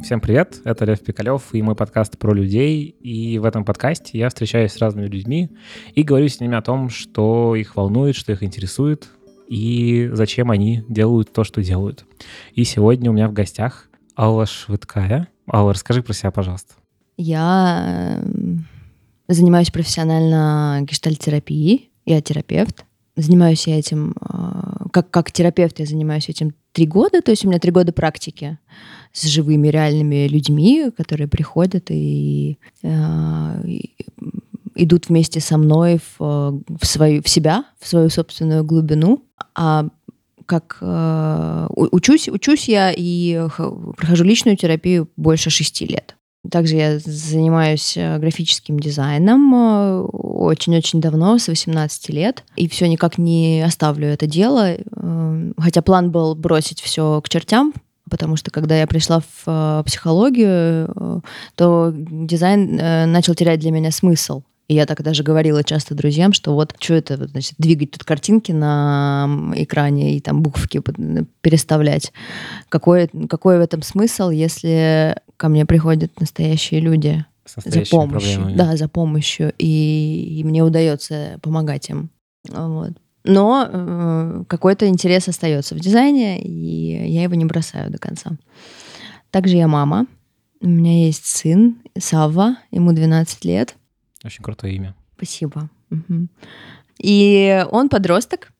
Всем привет, это Лев Пикалев и мой подкаст про людей. И в этом подкасте я встречаюсь с разными людьми и говорю с ними о том, что их волнует, что их интересует и зачем они делают то, что делают. И сегодня у меня в гостях Алла Швыдкая. Алла, расскажи про себя, пожалуйста. Я эм, занимаюсь профессионально гештальтерапией, я терапевт. Занимаюсь я этим, э, как, как терапевт я занимаюсь этим три года, то есть у меня три года практики с живыми реальными людьми, которые приходят и, э, и идут вместе со мной в, в, свою, в себя, в свою собственную глубину. А как э, учусь, учусь я и прохожу личную терапию больше шести лет. Также я занимаюсь э, графическим дизайном э, очень-очень давно, с 18 лет, и все никак не оставлю это дело. Э, хотя план был бросить все к чертям, потому что когда я пришла в психологию, то дизайн начал терять для меня смысл. И я так даже говорила часто друзьям, что вот что это, значит, двигать тут картинки на экране и там буквки переставлять. Какой, какой в этом смысл, если ко мне приходят настоящие люди за помощью? Проблемами. Да, за помощью. И, и мне удается помогать им. Вот. Но э, какой-то интерес остается в дизайне, и я его не бросаю до конца. Также я мама. У меня есть сын Савва, ему 12 лет. Очень крутое имя. Спасибо. Угу. И он подросток.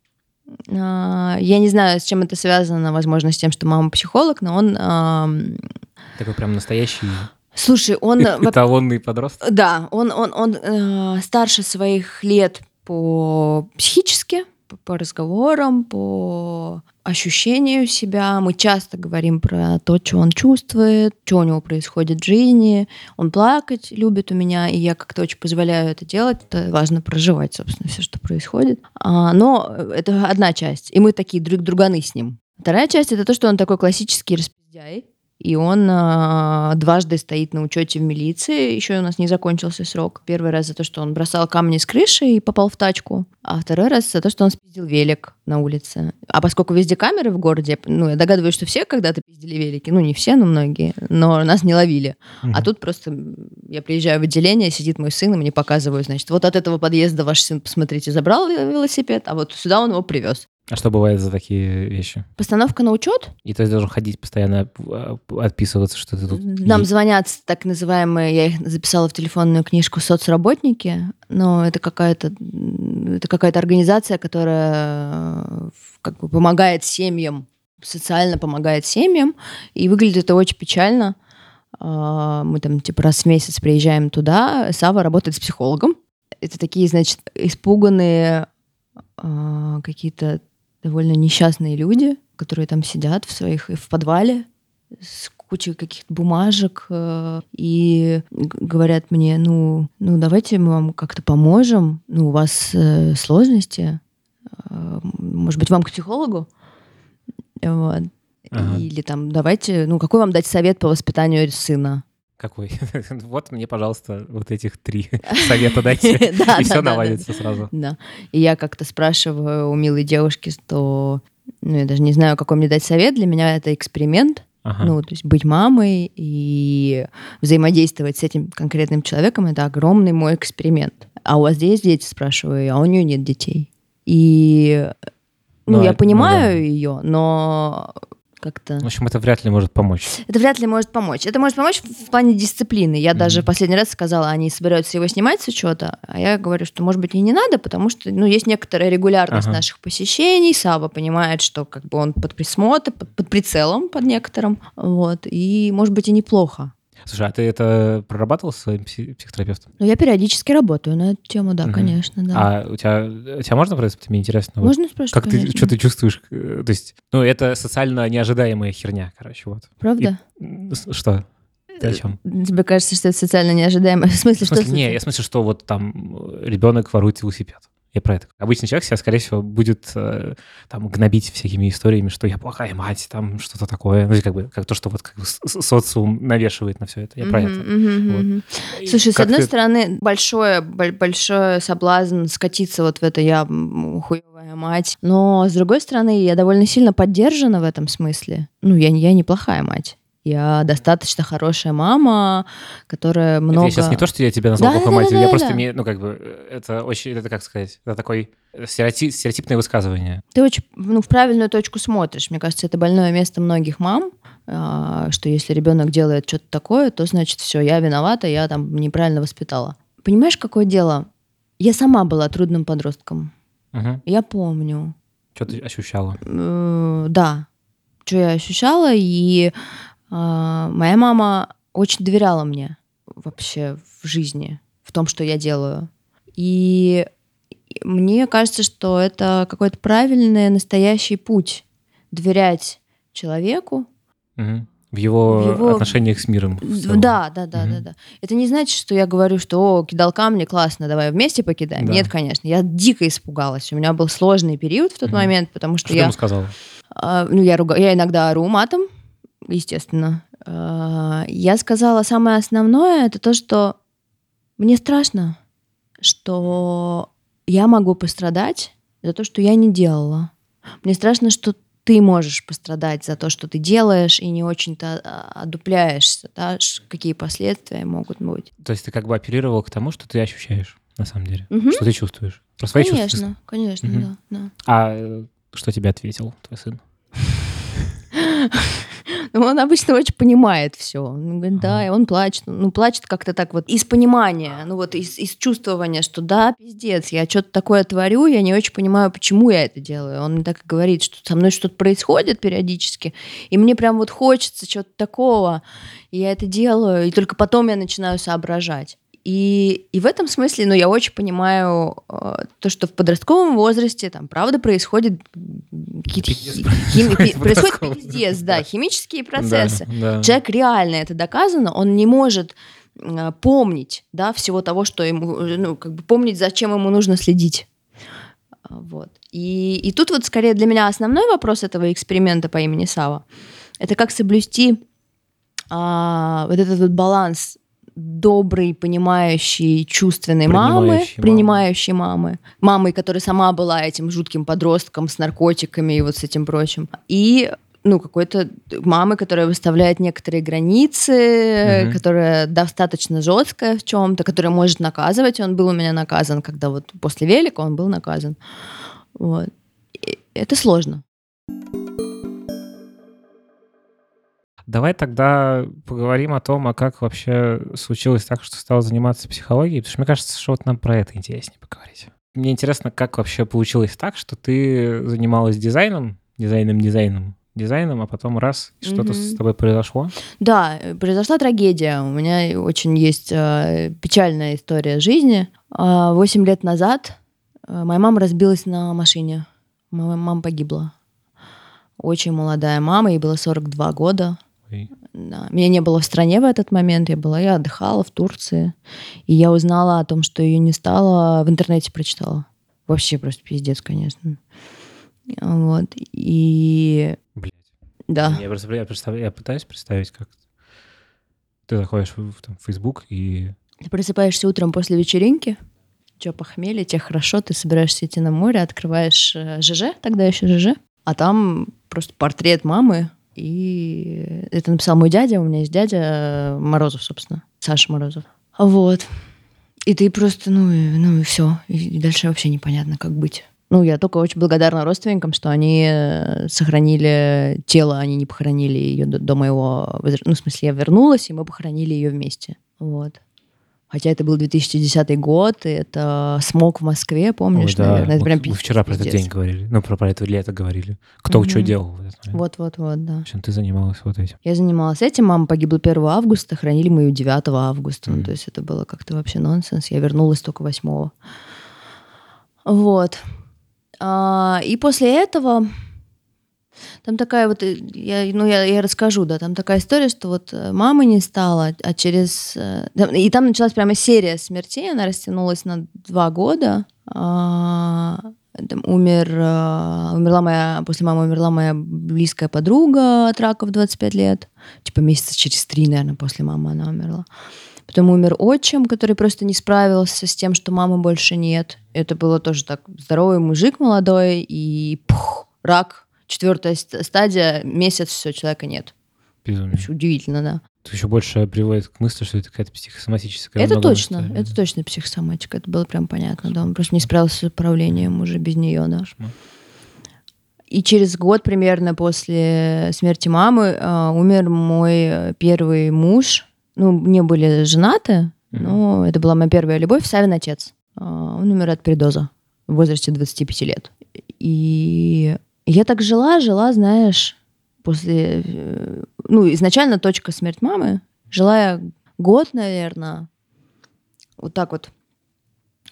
А, я не знаю, с чем это связано, возможно, с тем, что мама психолог, но он... Такой прям настоящий Слушай, он... Эталонный подросток? Да, он, он, он э, старше своих лет по психически, по разговорам, по ощущению себя. Мы часто говорим про то, что он чувствует, что у него происходит в жизни. Он плакать любит у меня, и я как-то очень позволяю это делать. Это важно проживать, собственно, все, что происходит. А, но это одна часть, и мы такие друг друганы с ним. Вторая часть — это то, что он такой классический распиздяй, и он э, дважды стоит на учете в милиции. Еще у нас не закончился срок. Первый раз за то, что он бросал камни с крыши и попал в тачку. А второй раз за то, что он спиздил велик на улице. А поскольку везде камеры в городе, ну, я догадываюсь, что все когда-то пиздили велики. Ну, не все, но многие. Но нас не ловили. Угу. А тут просто я приезжаю в отделение, сидит мой сын, и мне показывают, значит, вот от этого подъезда ваш сын, посмотрите, забрал велосипед, а вот сюда он его привез. А что бывает за такие вещи? Постановка на учет. И то есть должен ходить постоянно, а, отписываться, что ты тут... Нам звонят так называемые, я их записала в телефонную книжку, соцработники, но это какая-то это какая-то организация, которая как бы помогает семьям, социально помогает семьям, и выглядит это очень печально. А, мы там типа раз в месяц приезжаем туда, Сава работает с психологом. Это такие, значит, испуганные а, какие-то довольно несчастные люди, которые там сидят в своих в подвале с кучей каких-то бумажек э, и говорят мне, ну, ну давайте мы вам как-то поможем, ну у вас э, сложности, э, может быть вам к психологу, вот. Ага. Или там давайте, ну какой вам дать совет по воспитанию сына? Какой? вот мне, пожалуйста, вот этих три совета дайте, и все наладится сразу. Да. И я как-то спрашиваю у милой девушки, что, ну, я даже не знаю, какой мне дать совет. Для меня это эксперимент. Ну, то есть быть мамой и взаимодействовать с этим конкретным человеком — это огромный мой эксперимент. А у вас есть дети, спрашиваю, а у нее нет детей. И ну, ну я понимаю ну, да. ее, но как-то... В общем, это вряд ли может помочь. Это вряд ли может помочь. Это может помочь в плане дисциплины. Я mm-hmm. даже последний раз сказала, они собираются его снимать с учета, а я говорю, что, может быть, и не надо, потому что, ну, есть некоторая регулярность ага. наших посещений. Сава понимает, что как бы он под присмотром, под, под прицелом под некоторым, вот, и, может быть, и неплохо. Слушай, а ты это прорабатывал с своим психотерапевтом? Ну, я периодически работаю на эту тему, да, угу. конечно, да. А у тебя, у тебя можно спрашивать? Мне интересно. Можно вот, спрашивать, Как конечно. ты, что ты чувствуешь? Э, то есть, ну, это социально неожидаемая херня, короче, вот. Правда? И, что? Ты о чем? Тебе кажется, что это социально неожидаемое? В смысле, в смысле что? Не, я в смысле, что вот там ребенок ворует велосипед. Я про это. Обычный человек себя, скорее всего, будет э, там гнобить всякими историями, что я плохая мать, там что-то такое. Ну, как бы как то, что вот как бы социум навешивает на все это. Я mm-hmm, про это. Mm-hmm, вот. Слушай, с одной ты... стороны, большое, большое соблазн скатиться вот в это я хуевая мать. Но с другой стороны, я довольно сильно поддержана в этом смысле. Ну, я, я неплохая мать. Я достаточно хорошая мама, которая много... Это сейчас не то, что я тебя назвал Да, плохой да, матерью, да, я да, просто да. имею, ну, как бы, это очень, это как сказать, это такой стереотип, стереотипное высказывание. Ты очень ну, в правильную точку смотришь. Мне кажется, это больное место многих мам, а, что если ребенок делает что-то такое, то значит все, я виновата, я там неправильно воспитала. Понимаешь, какое дело? Я сама была трудным подростком. Угу. Я помню. Что ты ощущала? Э, да, что я ощущала, и моя мама очень доверяла мне вообще в жизни, в том, что я делаю. И мне кажется, что это какой-то правильный, настоящий путь доверять человеку. Мгм. В его, В его- отношениях с миром. Да, да, да, Мгм. да, да. Это не значит, что я говорю, что о, кидал камни, классно, давай вместе покидаем. Да. Нет, конечно. Я дико испугалась. У меня был сложный период в тот Мгм. момент, потому что Что я ему сказала? А, ну, я, руга... я иногда ору матом, естественно. А, Я сказала самое основное, это то, что мне страшно, что я могу пострадать за то, что я не делала. Мне страшно, что ты можешь пострадать за то, что ты делаешь, и не очень-то а, одупляешься, да, какие последствия могут быть. То есть ты как бы апеллировал к тому, что ты ощущаешь, на самом деле. Мгм. Что ты чувствуешь. Про свои чувства. Конечно, конечно, Мгм. да, да. А э, что тебе ответил твой сын? Ну, он обычно очень понимает все. Он говорит, да, и он плачет. Ну, плачет как-то так вот из понимания, ну вот из, из чувствования, что да, пиздец, я что-то такое творю, я не очень понимаю, почему я это делаю. Он мне так и говорит, что со мной что-то происходит периодически, и мне прям вот хочется чего-то такого, и я это делаю, и только потом я начинаю соображать. И, и в этом смысле, ну, я очень понимаю э, то, что в подростковом возрасте там, правда, происходит какие-то Пиздец хи- происходит пиздец, да, химические процессы. Да, да. Человек реально это доказано, он не может э, помнить, да, всего того, что ему, э, ну, как бы помнить, зачем ему нужно следить. А, Вот. И, и тут вот скорее для меня основной вопрос этого эксперимента по имени Сава – это как соблюсти а, вот этот вот баланс доброй, понимающей, чувственной мамы, Принимающей мамы. принимающей мамы, мамой, которая сама была этим жутким подростком с наркотиками и вот с этим прочим, и ну, какой-то мамы, которая выставляет некоторые границы, Мгм. которая достаточно жесткая в чем-то, которая может наказывать. Он был у меня наказан, когда вот после велика он был наказан. Вот. И это сложно. Давай тогда поговорим о том, а как вообще случилось так, что стал заниматься психологией, потому что мне кажется, что вот нам про это интереснее поговорить. Мне интересно, как вообще получилось так, что ты занималась дизайном, дизайном, дизайном, дизайном, а потом раз, и что-то Мгм. с тобой произошло. Да, произошла трагедия. У меня очень есть э, печальная история жизни. А, Восемь лет назад э, моя мама разбилась на машине. Моя мама погибла. Очень молодая мама, ей было 42 года. Ой. Да. Меня не было в стране в этот момент, я была, я отдыхала в Турции, и я узнала о том, что ее не стало, в интернете прочитала. Вообще просто пиздец, конечно. Вот. И Блядь. да. Я, просто, я, представляю- я пытаюсь представить, как ты заходишь в, в, там, в Facebook и... Ты просыпаешься утром после вечеринки, что похмелье, тебе хорошо, ты собираешься идти на море, открываешь э, ЖЖ, тогда еще ЖЖ, а там просто портрет мамы, и это написал мой дядя, у меня есть дядя э, Морозов, собственно, Саша Морозов. Вот. И ты просто, ну, ну и все. И дальше вообще непонятно, как быть. Ну, я только очень благодарна родственникам, что они э, сохранили тело, они не похоронили ее до, до моего... Ну, в смысле, я вернулась, и мы похоронили ее вместе. Вот. Хотя это был 2010 год, и это смог в Москве, помнишь, Ой, да, наверное. Это вот прям мы вчера про этот день говорили, ну, про, про это лето говорили. Кто что Мгм. делал. Вот-вот-вот, да. Общем, ты занималась вот этим. Я занималась этим, мама погибла 1 августа, хранили мы ее 9 августа. Ну, Мгм. то есть это было как-то вообще нонсенс. Я вернулась только 8. Вот. А, и после этого там такая вот, э, я, ну я, я расскажу, да, там такая история, что вот э, мамы не стало, а через... э, И там началась прямо серия смертей, она растянулась на два года. А, там умер, умерла моя, после мамы умерла моя близкая подруга от рака в 25 лет. Типа месяца через три, наверное, после мамы она умерла. Потом умер отчим, который просто не справился с тем, что мамы больше нет. Это было тоже так здоровый мужик молодой, и пух, рак, четвертая ст- стадия, месяц, все, человека нет. Безумие. Очень удивительно, да. Это еще больше приводит к мысли, что это какая-то психосоматическая. Это точно, история, это да. точно психосоматика, это было прям понятно, да. Он просто не справился с управлением уже без нее, да. Кошмар. И через год примерно после смерти мамы а, умер мой э, первый муж. Ну, не были женаты, Мгм. но это была моя первая любовь, Савин отец. А, Он умер от передоза в возрасте 25 лет. И я так жила, жила, знаешь, после... э, Ну, изначально точка смерть мамы. Жила я год, наверное, вот так вот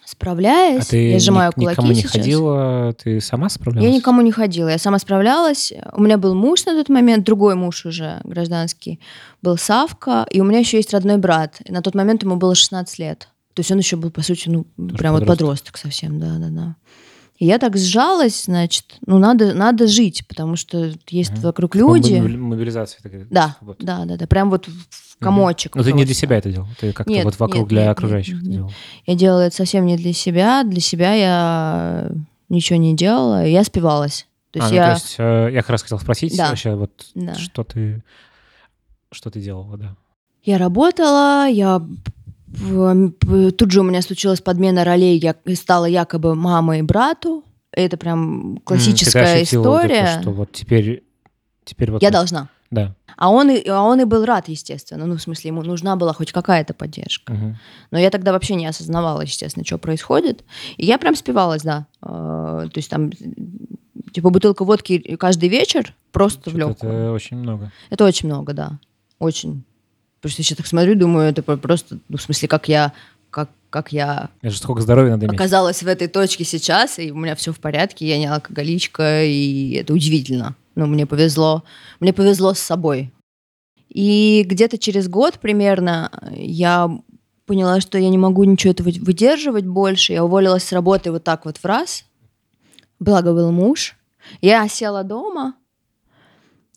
справляясь. А ты я сжимаю ни- кулаки никому не сейчас. ходила, ты сама справлялась? Я никому не ходила, я сама справлялась. У меня был муж на тот момент, другой муж уже гражданский, был Савка, и у меня еще есть родной брат. И на тот момент ему было 16 лет. То есть он еще был, по сути, ну, прям вот подросток. подросток совсем, да-да-да. И я так сжалась, значит, ну, надо, надо жить, потому что есть Мгм. вокруг люди. мобили- Мобилизация такая. Да, вот. да, да, да, прям вот в комочек. Но ты не для себя это делал, ты как-то вот вокруг нет, для нет, окружающих нет, нет. делал. Я делала это совсем не для себя. Для себя я ничего не делала. Я спивалась. То есть а, ну, я... то есть э, я как раз хотел спросить Да. вообще вот Да. что ты что ты делала, да? Я работала, я тут же у меня случилась подмена ролей, я стала якобы мамой брату. Это прям классическая ощутила вот это, история. что вот теперь теперь вот Я так. должна. Да. А он, и, а он и был рад, естественно. Ну, в смысле, ему нужна была хоть какая-то поддержка. Мгм. Но я тогда вообще не осознавала, естественно, что происходит. И я прям спивалась, да. Э, То есть там типа бутылка водки каждый вечер просто в Чё-то легкую. Это очень много. Это очень много, да. Очень. Просто сейчас так смотрю, думаю, это про- просто, ну, в смысле, как я, как, как я Это же сколько здоровья надо иметь. оказалась в этой точке сейчас, и у меня все в порядке, я не алкоголичка, и это удивительно. Ну, мне повезло. Мне повезло с собой. И где-то через год примерно я поняла, что я не могу ничего этого выдерживать больше. Я уволилась с работы вот так вот в раз. Благо был муж. Я села дома,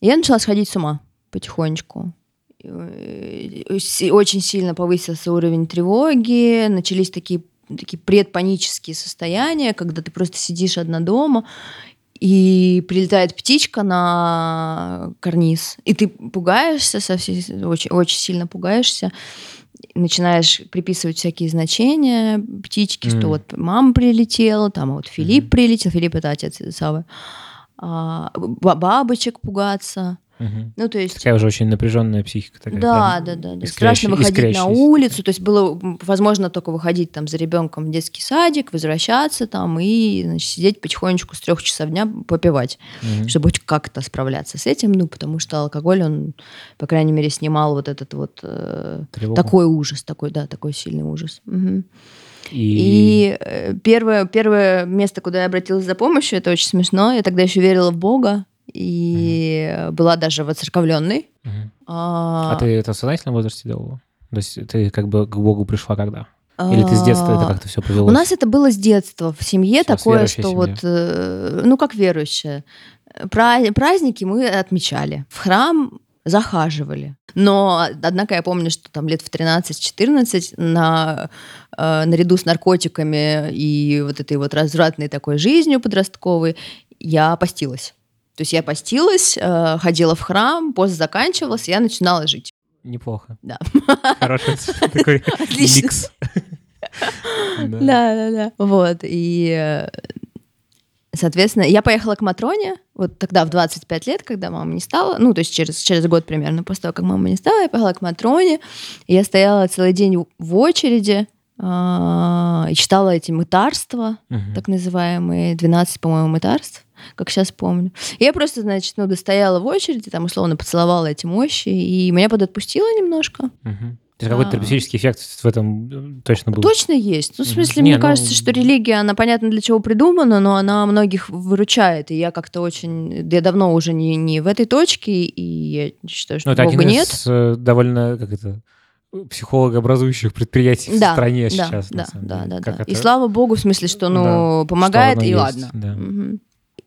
и я начала сходить с ума потихонечку. Э, Очень сильно повысился уровень тревоги, начались такие, такие предпанические состояния, когда ты просто сидишь одна дома, и прилетает птичка на карниз, и ты пугаешься, со всей, очень, очень сильно пугаешься, начинаешь приписывать всякие значения птички, М. что вот мама прилетела, там вот Филипп Мгм. прилетел, Филипп это отец Савы, а, ба- бабочек пугаться. Мгм. Ну, то есть Такая уже очень напряженная психика такая. да, прям да, да, да. Страшно выходить на улицу. То есть было возможно только выходить там за ребенком в детский садик, возвращаться там и значит, сидеть потихонечку с трех часов дня попивать, Мгм. чтобы хоть как-то справляться с этим. Ну, потому что алкоголь, он, по крайней мере, снимал вот этот вот э, Тревогу. такой ужас, такой, да, такой сильный ужас. Мгм. И... И э, первое, первое место, куда я обратилась за помощью, это очень смешно. Я тогда еще верила в Бога и э, была даже воцерковленной. Мгм. А, А ты это в сознательном возрасте делала? То есть ты как бы к Богу пришла когда? Или ты с детства это а, как-то все повелось? У нас это было с детства в семье Всё, с такое, что семье. вот, э, ну как верующая, Пра- праздники мы отмечали, в храм захаживали. Но, однако, я помню, что там лет в 13-14 на, э, наряду с наркотиками и вот этой вот развратной такой жизнью подростковой я постилась. То есть я постилась, э, ходила в храм, пост заканчивался, я начинала жить. Неплохо. Да. Хороший такой микс. Да. Да, да. Вот, и, э, соответственно, я поехала к Матроне, вот тогда в 25 лет, когда мама не стала, ну, то есть через, через год примерно после того, как мама не стала, я поехала к Матроне, и я стояла целый день в- очереди, а, и читала эти мытарства, так называемые, 12, по-моему, мытарств, как сейчас помню. Я просто, значит, ну, достояла в очереди, там, условно, поцеловала эти мощи, и меня подотпустило немножко. Мгм. То есть какой-то А. терапевтический эффект в этом э, точно был? Точно есть. Ну, в смысле, Не, мне ну- кажется, что религия, она понятно для чего придумана, но она многих выручает. И я как-то очень... Я давно уже не, не в этой точке, и я считаю, что Ну, это Бога один нет. из э, довольно, как это, психологообразующих предприятий в Да, стране да, сейчас, да, да, да, да. И слава богу, в смысле, что, ну, Да, помогает, что и есть, ладно. да. Мгм.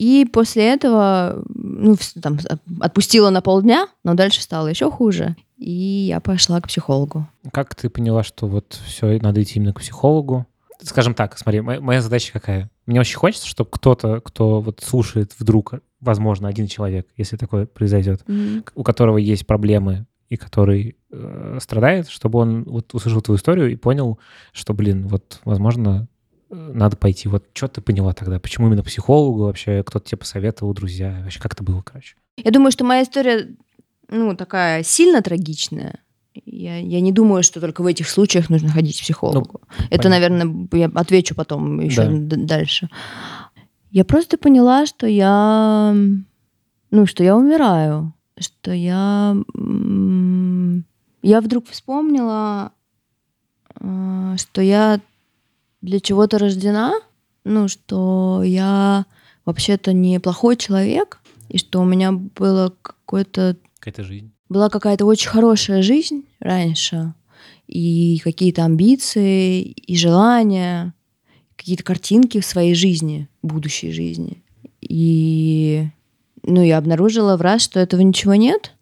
И после этого, ну, там, отпустила на полдня, но дальше стало еще хуже. И я пошла к психологу. Как ты поняла, что вот все, надо идти именно к психологу? Скажем так, смотри, моя, моя задача какая? Мне очень хочется, чтобы кто-то, кто вот слушает вдруг возможно, один человек, если такое произойдет, Мгм. у которого есть проблемы и который э, страдает, чтобы он вот услышал твою историю и понял, что, блин, вот, возможно, надо пойти. Вот что ты поняла тогда? Почему именно психологу вообще? Кто-то тебе посоветовал, друзья? Вообще как это было, короче? Я думаю, что моя история, ну, такая сильно трагичная. Я, я не думаю, что только в этих случаях нужно ходить к психологу. Это, понятно. наверное, я отвечу потом еще Да. дальше. Я просто поняла, что я, ну, что я умираю, что я, я вдруг вспомнила, э, что я для чего-то рождена, ну, что я вообще-то не плохой человек, и что у меня было какое-то Какая-то жизнь. была какая-то очень хорошая жизнь раньше, и какие-то амбиции, и желания, какие-то картинки в своей жизни, будущей жизни. И ну, я обнаружила в раз, что этого ничего нет,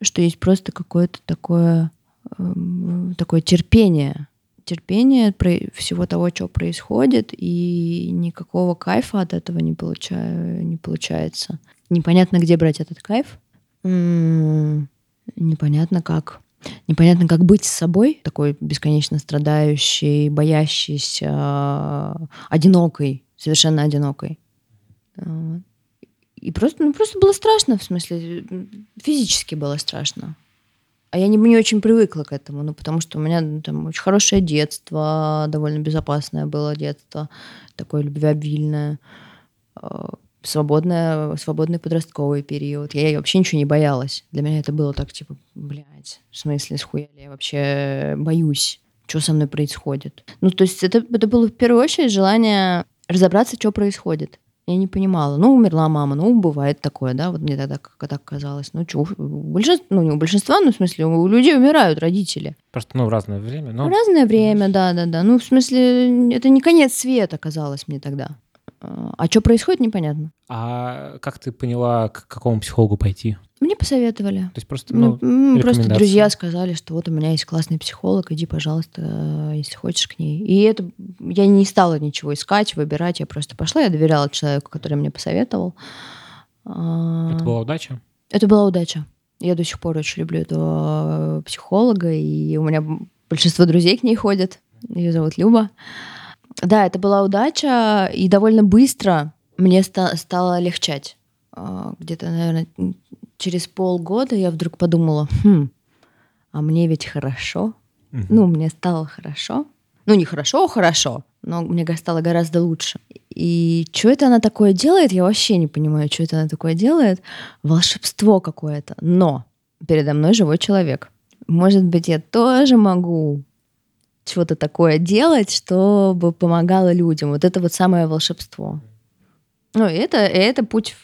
что есть просто какое-то такое, эм, такое терпение. Терпение всего того, что происходит, и никакого кайфа от этого не, получаю, не получается. Непонятно, где брать этот кайф. М, Непонятно как. Непонятно, как быть с собой, такой бесконечно страдающей, боящейся, одинокой, совершенно одинокой. Вот. И просто, ну, просто было страшно, в смысле, физически было страшно. А я не, не очень привыкла к этому, ну, потому что у меня ну, там очень хорошее детство, довольно безопасное было детство, такое любвеобильное, э, свободное, свободный подростковый период. Я вообще ничего не боялась. Для меня это было так, типа, блядь, в смысле, схуяли, я вообще боюсь, что со мной происходит. Ну, то есть это, это было в первую очередь желание разобраться, что происходит. Я не понимала. Ну, умерла мама, ну, бывает такое, да, вот мне тогда как так казалось. Ну, что, большинство, ну, не у большинства, ну, в смысле, у людей умирают родители. Просто, ну, в разное время, но... В разное время, да, да, да. Ну, в смысле, это не конец света казалось мне тогда. А что происходит, непонятно. А как ты поняла, к какому психологу пойти? Мне посоветовали. То есть просто, Ну, ну, просто друзья сказали, что вот у меня есть классный психолог, иди, пожалуйста, если хочешь к ней. И это я не стала ничего искать, выбирать, я просто пошла, я доверяла человеку, который мне посоветовал. А, это была удача? это была удача. Я до сих пор очень люблю этого психолога, и у меня большинство друзей к ней ходят. Ее зовут Люба. Да, это была удача, и довольно быстро мне ста- стало легчать. А, Где-то, наверное, через полгода я вдруг подумала, хм, а мне ведь хорошо. Мгм. Ну, мне стало хорошо. Ну, не хорошо, хорошо, но мне стало гораздо лучше. И что это она такое делает, я вообще не понимаю, что это она такое делает. Волшебство какое-то. Но передо мной живой человек. Может быть, я тоже могу что-то такое делать, чтобы помогало людям. Вот это вот самое волшебство. Ну, и это, и это путь...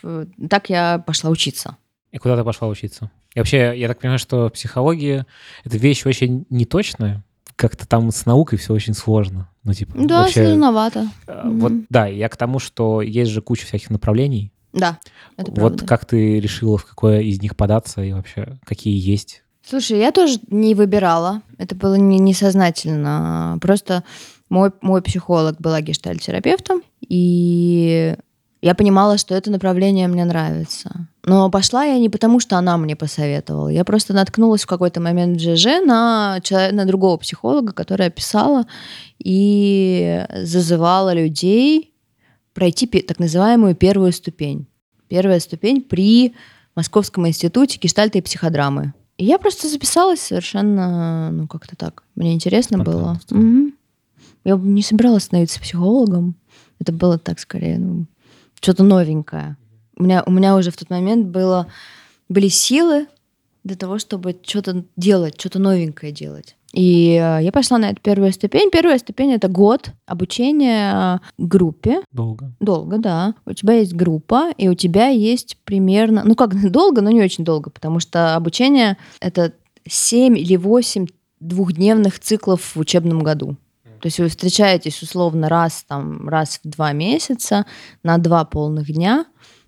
Так я пошла учиться. И куда ты пошла учиться? И вообще, я так понимаю, что психология — это вещь очень неточная. Как-то там с наукой все очень сложно. Ну, типа, Да, вообще, сложновато. э, Вот, Мгм. да, я к тому, что есть же куча всяких направлений. Да, это вот правда. как ты решила, в какое из них податься и вообще какие есть? Слушай, я тоже не выбирала. Это было не, несознательно. Просто мой, мой психолог была гештальтерапевтом, и я понимала, что это направление мне нравится. Но пошла я не потому, что она мне посоветовала. Я просто наткнулась в какой-то момент в ЖЖ на, на другого психолога, которая писала и зазывала людей пройти так называемую первую ступень. Первая ступень при Московском институте гештальта и психодрамы. И я просто записалась совершенно, ну, как-то так. Мне интересно было. Мгм. Я не собиралась становиться психологом. Это было так скорее, ну, что-то новенькое. У меня, у меня уже в тот момент было, были силы для того, чтобы что-то делать, что-то новенькое делать. И э, я пошла на эту первую ступень. Первая ступень — это год обучения э, группе. Долго. Долго, да. У тебя есть группа, и у тебя есть примерно... Ну, как долго, но не очень долго, потому что обучение — это 7 или 8 двухдневных циклов в учебном году. То есть вы встречаетесь условно раз, там, раз в два месяца на два полных дня,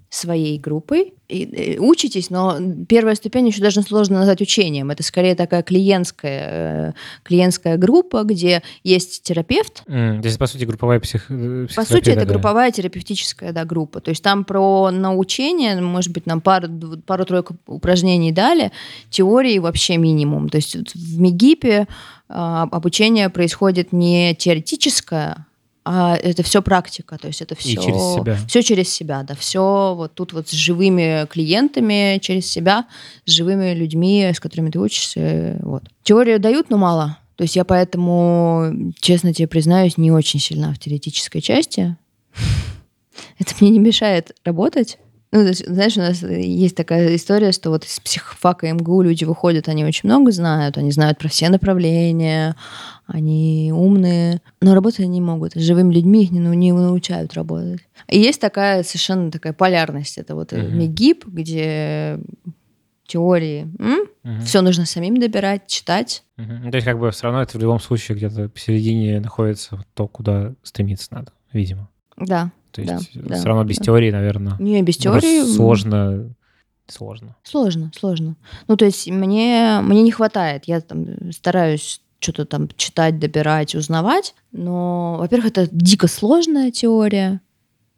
своей группой, и, и учитесь, но первая ступень еще даже сложно назвать учением. Это скорее такая клиентская, э, клиентская группа, где есть терапевт. Mm, то есть, по сути, групповая псих... Э, по сути, это да. групповая терапевтическая да, группа. То есть там про научение, может быть, нам пару, пару-тройку упражнений дали, теории вообще минимум. То есть в МИГИПе а, обучение происходит не теоретическое, а это все практика, то есть это все, И через себя. все через себя, да, все вот тут вот с живыми клиентами через себя, с живыми людьми, с которыми ты учишься, вот. Теорию дают, но мало. То есть я поэтому, честно тебе признаюсь, не очень сильна в теоретической части. Это мне не мешает работать. Ну, знаешь, у нас есть такая история, что вот из психфака МГУ люди выходят, они очень много знают, они знают про все направления, они умные, но работать они не могут. С живыми людьми их не, ну, не научают работать. И есть такая совершенно такая полярность. Это вот uh-huh. МИГИП, где теории. Угу. Все нужно самим добирать, читать. Угу. То есть как бы все равно это в любом случае где-то посередине находится то, куда стремиться надо, видимо. Да. То есть да, все равно без да. теории, наверное. Не, без теории. Сложно. Сложно. Сложно, сложно. Ну, то есть мне, мне не хватает. Я там стараюсь что-то там читать, добирать, узнавать. Но, во-первых, это дико сложная теория,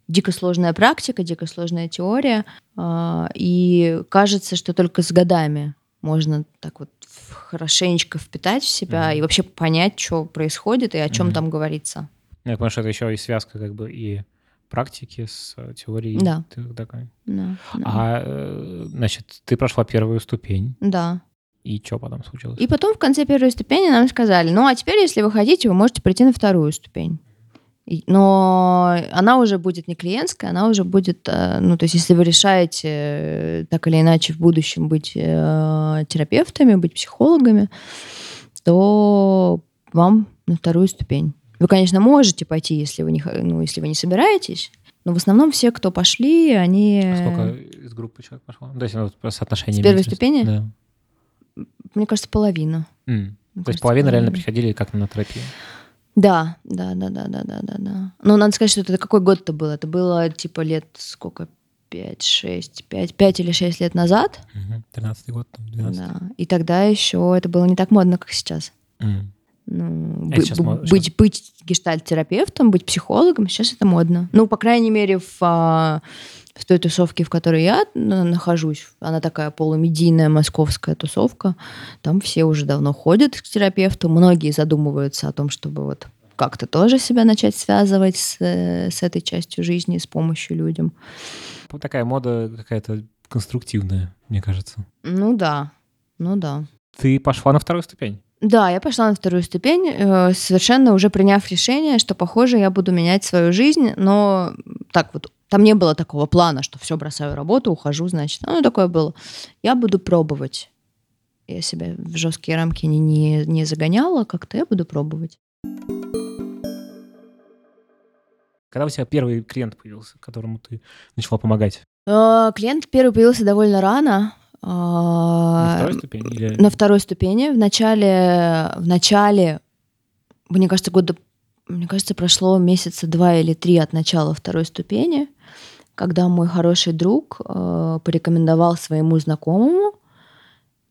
дико сложная практика, дико сложная теория. А, и кажется, что только с годами можно так вот хорошенечко впитать в себя mm-hmm. и вообще понять, что происходит и о чем mm-hmm. там говорится. Я понимаю, что это еще и связка как бы и практики с теорией. Да. Такой. Да, да. А, э, значит, ты прошла первую ступень. Да. И что потом случилось? И потом в конце первой ступени нам сказали, ну а теперь, если вы хотите, вы можете прийти на вторую ступень. Но она уже будет не клиентская, она уже будет, э, ну, то есть если вы решаете э, так или иначе в будущем быть э, терапевтами, быть психологами, то вам на вторую ступень. Вы, конечно, можете пойти, если вы не, ну, если вы не собираетесь, но в основном все, кто пошли, они... А сколько из группы человек пошло? То есть ну, соотношение... С первой ступени? Да мне кажется, половина. Mm. То кажется, есть половина, половина реально приходили как на терапию? Да, да, да, да, да, да, да, да. Но надо сказать, что это какой год это было? Это было типа лет сколько? 5, 6, 5, 5 или 6 лет назад. Угу. 13 год, там, 12. Да. И тогда еще это было не так модно, как сейчас. Mm. Ну, а сейчас мод... быть, быть гештальт-терапевтом, быть психологом, сейчас это модно. Ну, по крайней мере, в а, в той тусовке, в которой я нахожусь, она такая полумедийная московская тусовка, там все уже давно ходят к терапевту, многие задумываются о том, чтобы вот как-то тоже себя начать связывать с, э, с этой частью жизни, с помощью людям. Вот такая мода какая-то конструктивная, мне кажется. Ну да, ну да. Ты пошла на вторую ступень? Да, я пошла на вторую ступень, э, совершенно уже приняв решение, что, похоже, я буду менять свою жизнь, но так вот там не было такого плана, что все, бросаю работу, ухожу, значит. Ну, такое было. Я буду пробовать. Я себя в жесткие рамки не, не, не загоняла, как-то я буду пробовать. Когда у тебя первый клиент появился, которому ты начала помогать? Э, клиент первый появился довольно рано. На второй ступени? Или... На второй ступени. В начале, в начале, мне кажется, года, мне кажется, прошло месяца два или три от начала второй ступени когда мой хороший друг э, порекомендовал своему знакомому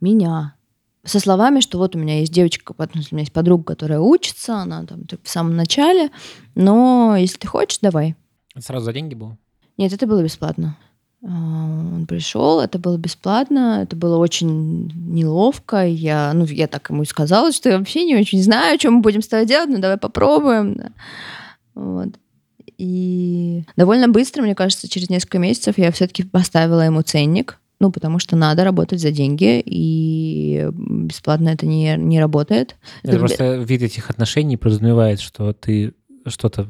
меня со словами, что вот у меня есть девочка, у меня есть подруга, которая учится, она там в самом начале, но если ты хочешь, давай. Это сразу за деньги было? Нет, это было бесплатно. А, он пришел, это было бесплатно, это было очень неловко. Я, ну, я так ему и сказала, что я вообще не очень знаю, что мы будем с тобой делать, но давай попробуем. Да. Вот. И довольно быстро, мне кажется, через несколько месяцев я все-таки поставила ему ценник, ну, потому что надо работать за деньги, и бесплатно это не, не работает. Это, это просто вид этих отношений подразумевает, что ты что-то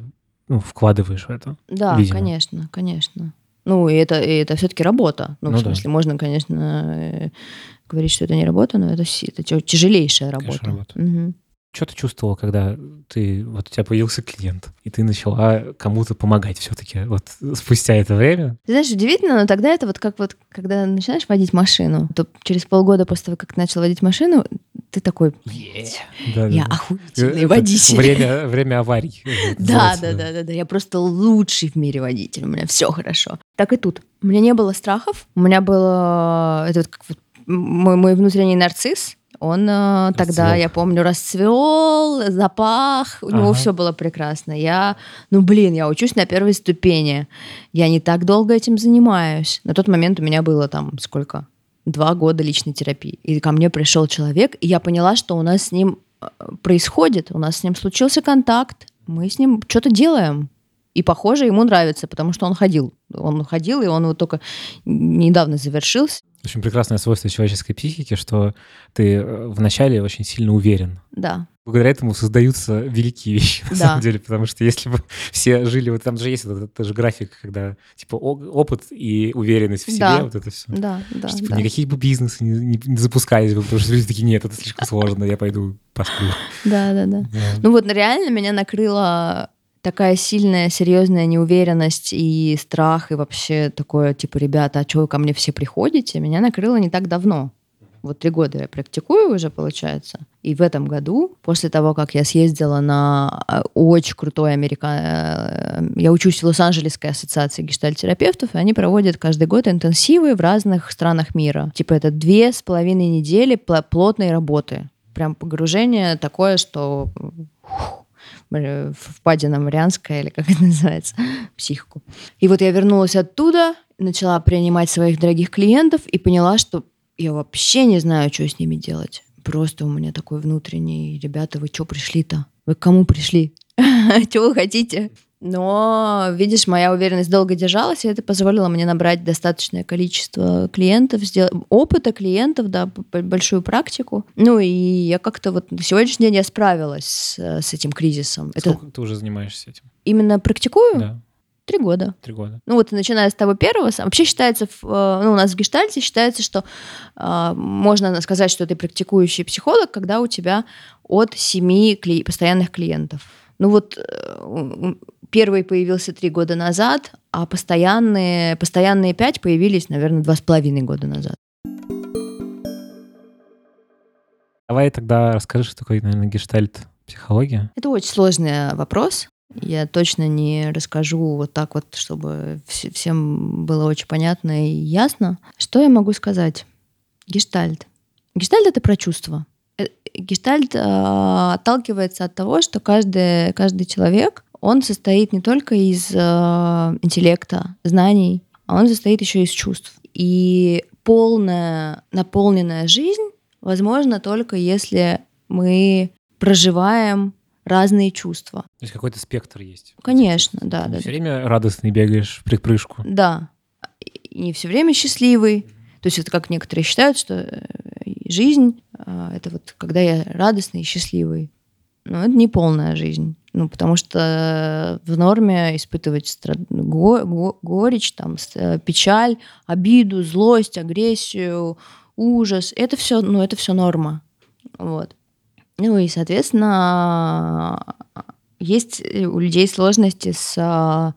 ну, вкладываешь в это. Да, видимо. конечно, конечно. Ну, и это, и это все-таки работа. Ну, ну в смысле, да. можно, конечно, э, говорить, что это не работа, но это, это тяжелейшая работа. Конечно, работа. Угу. Что ты чувствовала, когда ты вот у тебя появился клиент, и ты начала кому-то помогать все-таки вот спустя это время? Ты знаешь, удивительно, но тогда это вот как вот, когда начинаешь водить машину, то через полгода после того, как ты начал водить машину, ты такой, Да, я да. охуительный водитель. Время, время аварий. Да, да, да, да, да. Я просто лучший в мире водитель. У меня все хорошо. Так и тут. У меня не было страхов. У меня было это вот как вот мой, мой внутренний нарцисс. Он э, тогда, я помню, расцвел, запах, у него Ага. все было прекрасно. Я, ну блин, я учусь на первой ступени. Я не так долго этим занимаюсь. На тот момент у меня было там сколько? Два года личной терапии. И ко мне пришел человек, и я поняла, что у нас с ним э, происходит, у нас с ним случился контакт, мы с ним что-то делаем. И, похоже, ему нравится, потому что он ходил. Он ходил, и он вот только недавно завершился. Очень прекрасное свойство человеческой психики, что ты э, вначале очень сильно уверен. Да, Благодаря этому создаются великие вещи, на Да. самом деле, потому что если бы все жили, вот там же есть этот, этот же график, когда типа опыт и уверенность в себе, Да. вот это все. да, да. Что, типа, да. никакие бы бизнесы не, не- не запускались бы, потому что люди такие, нет, это слишком сложно, я пойду посплю. Да, да, да. Да. Ну вот реально меня накрыла такая сильная, серьезная неуверенность и страх, и вообще такое, типа, ребята, а что вы ко мне все приходите? Меня накрыло не так давно. Вот три года я практикую уже, получается. И в этом году, после того, как я съездила на э, очень крутой американ... Я учусь в Лос-Анджелесской ассоциации гештальтерапевтов, и они проводят каждый год интенсивы в разных странах мира. Типа это две с половиной недели плотной работы. Прям погружение такое, что э, впадина Марианская, или как это называется, психику. И вот я вернулась оттуда, начала принимать своих дорогих клиентов и поняла, что я вообще не знаю, что с ними делать. Просто у меня такой внутренний, ребята, вы что пришли-то? Вы к кому пришли? Чего вы хотите? Но, видишь, моя уверенность долго держалась, и это позволило мне набрать достаточное количество клиентов, сделать опыта клиентов, да, большую практику. Ну и я как-то вот на сегодняшний день я справилась с, э, с этим кризисом. Это Сколько ты уже занимаешься этим? именно практикую Да, три года. три года. Ну вот начиная с того первого, вообще считается, э, ну, у нас в гештальте считается, что э, можно сказать, что ты практикующий психолог, когда у тебя от семи кли- постоянных клиентов. Ну вот э, первый появился три года назад, а постоянные, постоянные пять появились, наверное, два с половиной года назад. Давай тогда расскажи, что такое, наверное, гештальт психология. Это очень сложный вопрос. Я точно не расскажу вот так вот, чтобы вс- всем было очень понятно и ясно. Что я могу сказать? Гештальт. Гештальт — это про чувства. Э, Гештальт а, отталкивается от того, что каждый, каждый человек, он состоит не только из а, интеллекта, знаний, а он состоит еще из чувств. И полная, наполненная жизнь возможно только если мы проживаем разные чувства. То есть какой-то спектр есть. Конечно, да, Ты да. все время радостный бегаешь в припрыжку. Да. И не все время счастливый. То есть это как некоторые считают, что э, жизнь э, это вот когда я радостный и счастливый. Но это не полная жизнь. Ну, потому что в норме испытывать стра- го- го- горечь, там, э, печаль, обиду, злость, агрессию, ужас. Это все, ну, это все норма. Вот. Ну и, соответственно, есть у людей сложности с а,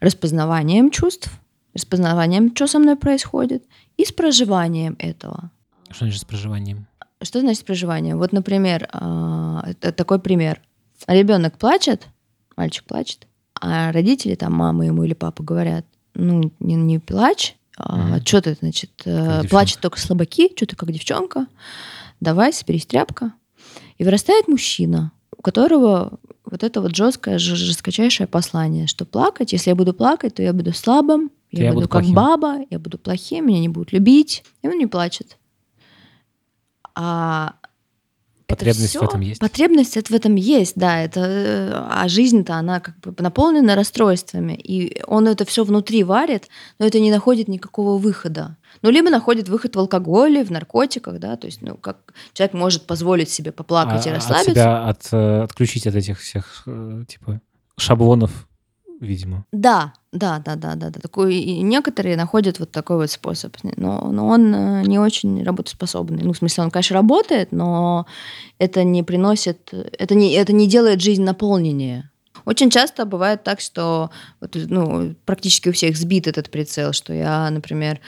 распознаванием чувств, распознаванием, что со мной происходит, и с проживанием этого. Что значит с проживанием? Что значит проживание? Вот, например, а, это такой пример. Ребенок плачет, мальчик плачет, а родители, там, мама ему или папа говорят, ну, не, не плачь, а, что ты, значит, э, девчонка. плачут только слабаки, что ты как девчонка, давай, соберись, тряпка. И вырастает мужчина, у которого вот это вот жесткое, жесткочайшее послание, что плакать, если я буду плакать, то я буду слабым, я, Я буду, буду как плохим. баба, я буду плохим, меня не будут любить, и он не плачет. А это Потребность в этом есть? Потребность это в этом есть, да. Это, э, а жизнь-то она как бы наполнена расстройствами, и он это все внутри варит, но это не находит никакого выхода. Ну, либо находит выход в алкоголе, в наркотиках, да, то есть, ну, как человек может позволить себе поплакать и А- расслабиться. От себя от, э, отключить от этих всех, э, типа, шаблонов, видимо. Да, да, да, да, да, да. Такой, и некоторые находят вот такой вот способ, но, но он э, не очень работоспособный. Ну, в смысле, он, конечно, работает, но это не приносит, это не, это не делает жизнь наполненнее. Очень часто бывает так, что вот, ну, практически у всех сбит этот прицел, что я, например,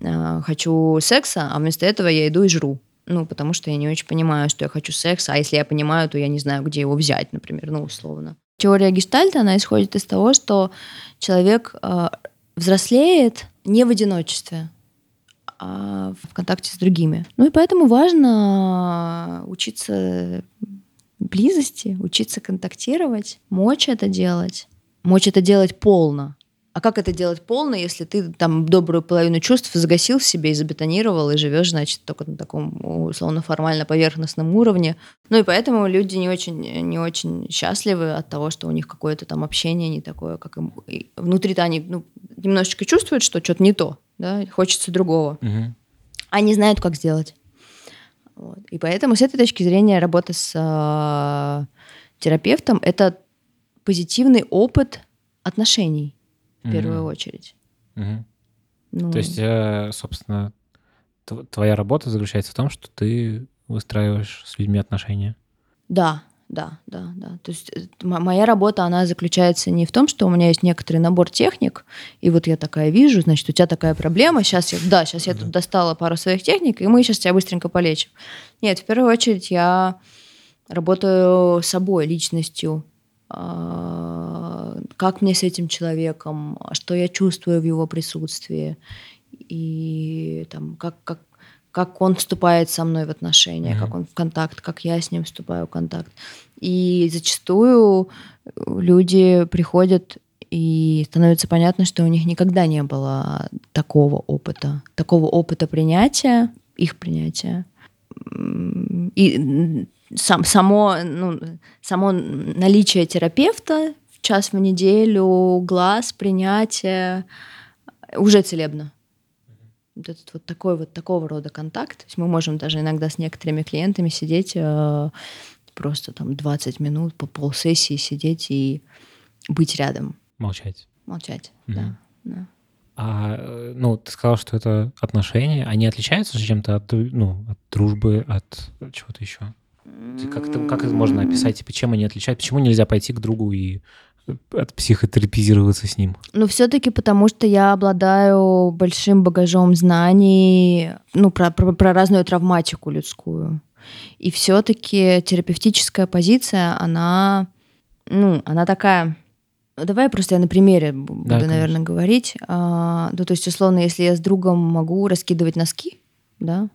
э, хочу секса, а вместо этого я иду и жру. Ну, потому что я не очень понимаю, что я хочу секса, а если я понимаю, то я не знаю, где его взять, например, ну, условно. Теория гештальта, она исходит из того, что человек э, взрослеет не в одиночестве, а в контакте с другими. Ну и поэтому важно учиться близости, учиться контактировать, мочь это делать, мочь это делать полно. А как это делать полно, если ты там добрую половину чувств загасил в себе и забетонировал, и живешь, значит, только на таком условно формально поверхностном уровне. Ну и поэтому люди не очень, не очень счастливы от того, что у них какое-то там общение не такое, как им... Внутри-то они ну, немножечко чувствуют, что что-то не то, да, хочется другого. Угу. Не знают, как сделать. Вот. И поэтому с этой точки зрения работа с э, терапевтом — это позитивный опыт отношений в первую Мгм. очередь. Мгм. Ну, То есть, э, собственно, тв- твоя работа заключается в том, что ты выстраиваешь с людьми отношения. Да, да, да, да. То есть э, моя работа, она заключается не в том, что у меня есть некоторый набор техник, и вот я такая вижу, значит, у тебя такая проблема, сейчас я, да, сейчас я тут достала пару своих техник, и мы сейчас тебя быстренько полечим. Нет, в первую очередь я работаю собой, личностью, как мне с этим человеком, что я чувствую в его присутствии, и там, как, как, как он вступает со мной в отношения, Мгм. как он в контакт, как я с ним вступаю в контакт. И зачастую люди приходят и становится понятно, что у них никогда не было такого опыта, такого опыта принятия, их принятия. И сам, само, ну, само наличие терапевта в час в неделю, глаз, принятие уже целебно. Вот этот вот такой вот такого рода контакт. То есть мы можем даже иногда с некоторыми клиентами сидеть э, просто там 20 минут по полсессии сидеть и быть рядом, Молчать. молчать. Мгм. Да, да. А, э, ну, ты сказал, что это отношения. Они отличаются чем-то от, ну, от дружбы, от чего-то еще? Как это, как это можно описать? Типа, чем они отличаются? Почему нельзя пойти к другу и от психотерапизироваться с ним? Ну, все-таки потому, что я обладаю большим багажом знаний, ну, про, про, про разную травматику людскую. И все-таки терапевтическая позиция, она, ну, она такая. Давай просто я на примере буду, Да, конечно. наверное, говорить. А, ну, то есть, условно, если я с другом могу раскидывать носки, да,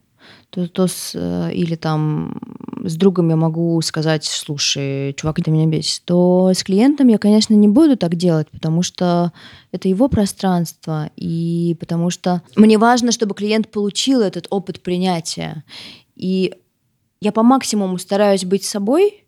то, то с, э, или там с другом я могу сказать, слушай, чувак, ты меня бесит, то с клиентом я, конечно, не буду так делать, потому что это его пространство, и потому что мне важно, чтобы клиент получил этот опыт принятия. И я по максимуму стараюсь быть собой.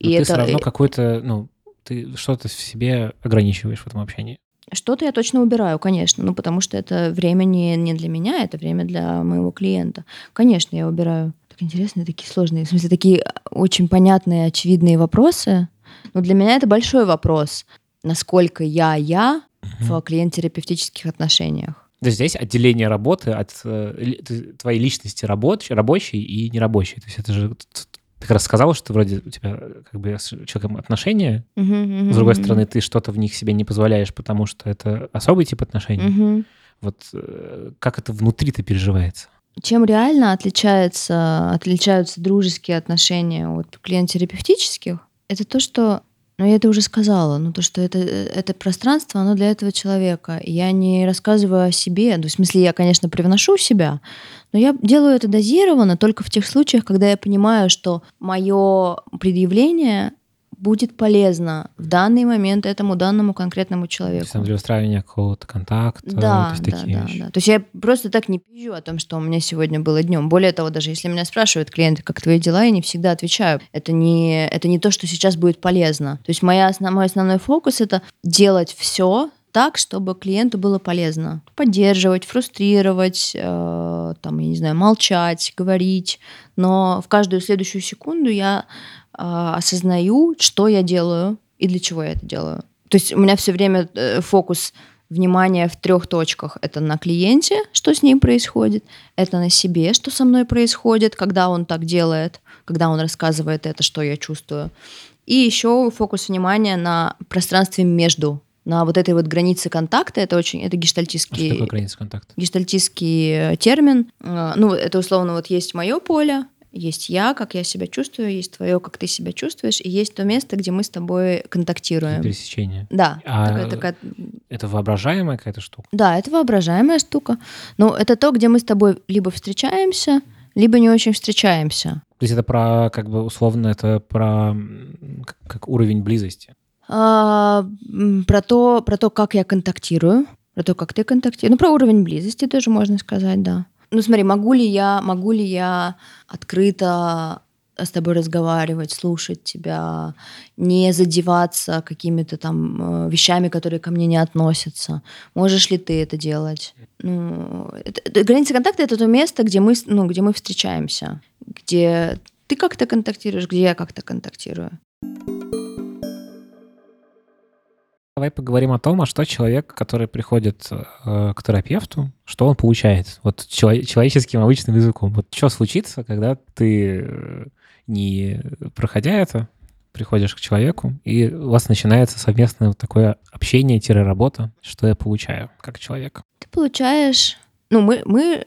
Но и ты это все равно какой-то, ну, ты что-то в себе ограничиваешь в этом общении. Что-то я точно убираю, конечно, ну потому что это время не, не для меня, это время для моего клиента. Конечно, я убираю. Так интересные, такие сложные, в смысле, такие очень понятные, очевидные вопросы. Но для меня это большой вопрос, насколько я я в клиент-терапевтических отношениях. То есть здесь отделение работы от э, твоей личности рабоч- рабочей и нерабочей. То есть это же... Ты как раз сказала, что вроде у тебя как бы с человеком отношения, Мгм, с другой мгм, стороны, ты что-то в них себе не позволяешь, потому что это особый тип отношений. мгм. Вот э, как это внутри-то переживается? Чем реально отличается, отличаются дружеские отношения от клиент-терапевтических, это то, что, ну я это уже сказала, ну то, что это, это пространство, оно для этого человека. Я не рассказываю о себе, ну, в смысле я, конечно, привношу себя, но я делаю это дозированно только в тех случаях, когда я понимаю, что мое предъявление будет полезно в данный момент этому данному конкретному То человеку. есть там для устраивания какого-то контакта, Да, то есть да, да, вещи. да. То есть я просто так не пизжу о том, что у меня сегодня было днем. Более того, даже если меня спрашивают клиенты, как твои дела, я не всегда отвечаю. Это не, это не то, что сейчас будет полезно. То есть моя, мой основной фокус это делать все так, чтобы клиенту было полезно. Поддерживать, фрустрировать, э, там, я не знаю, молчать, говорить. Но в каждую следующую секунду я осознаю, что я делаю и для чего я это делаю. То есть у меня все время э, фокус внимания в трех точках. Это на клиенте, что с ним происходит, это на себе, что со мной происходит, когда он так делает, когда он рассказывает это, что я чувствую. И еще фокус внимания на пространстве между на вот этой вот границе контакта. Это очень, это А гештальтистский... что такое граница контакта? гештальтистский э, термин. Э, Ну, это условно вот есть мое поле, есть я, как я себя чувствую, есть твое, как ты себя чувствуешь, и есть то место, где мы с тобой контактируем. Пересечение. Да, А- такая, такая- Это воображаемая какая-то штука? да, это воображаемая штука. Но это то, где мы с тобой либо встречаемся, либо не очень встречаемся. То есть это про, как бы, условно, это про как, как уровень близости. А, про, то, про то, как я контактирую, про то, как ты контактируешь. Ну, про уровень близости тоже можно сказать, да. Ну, смотри, могу ли я, могу ли я открыто с тобой разговаривать, слушать тебя, не задеваться какими-то там э, вещами, которые ко мне не относятся. Можешь ли ты это делать? Ну, это- граница контакта это то место, где мы, ну, где мы встречаемся, где ты как-то контактируешь, где я как-то контактирую. Давай поговорим о том, а что человек, который приходит э, к терапевту, что он получает? Вот чело- человеческим обычным языком. Вот что случится, когда ты, э, не проходя это, приходишь к человеку, и у вас начинается совместное вот такое общение-работа, что я получаю как человек. ты получаешь... Ну, мы, мы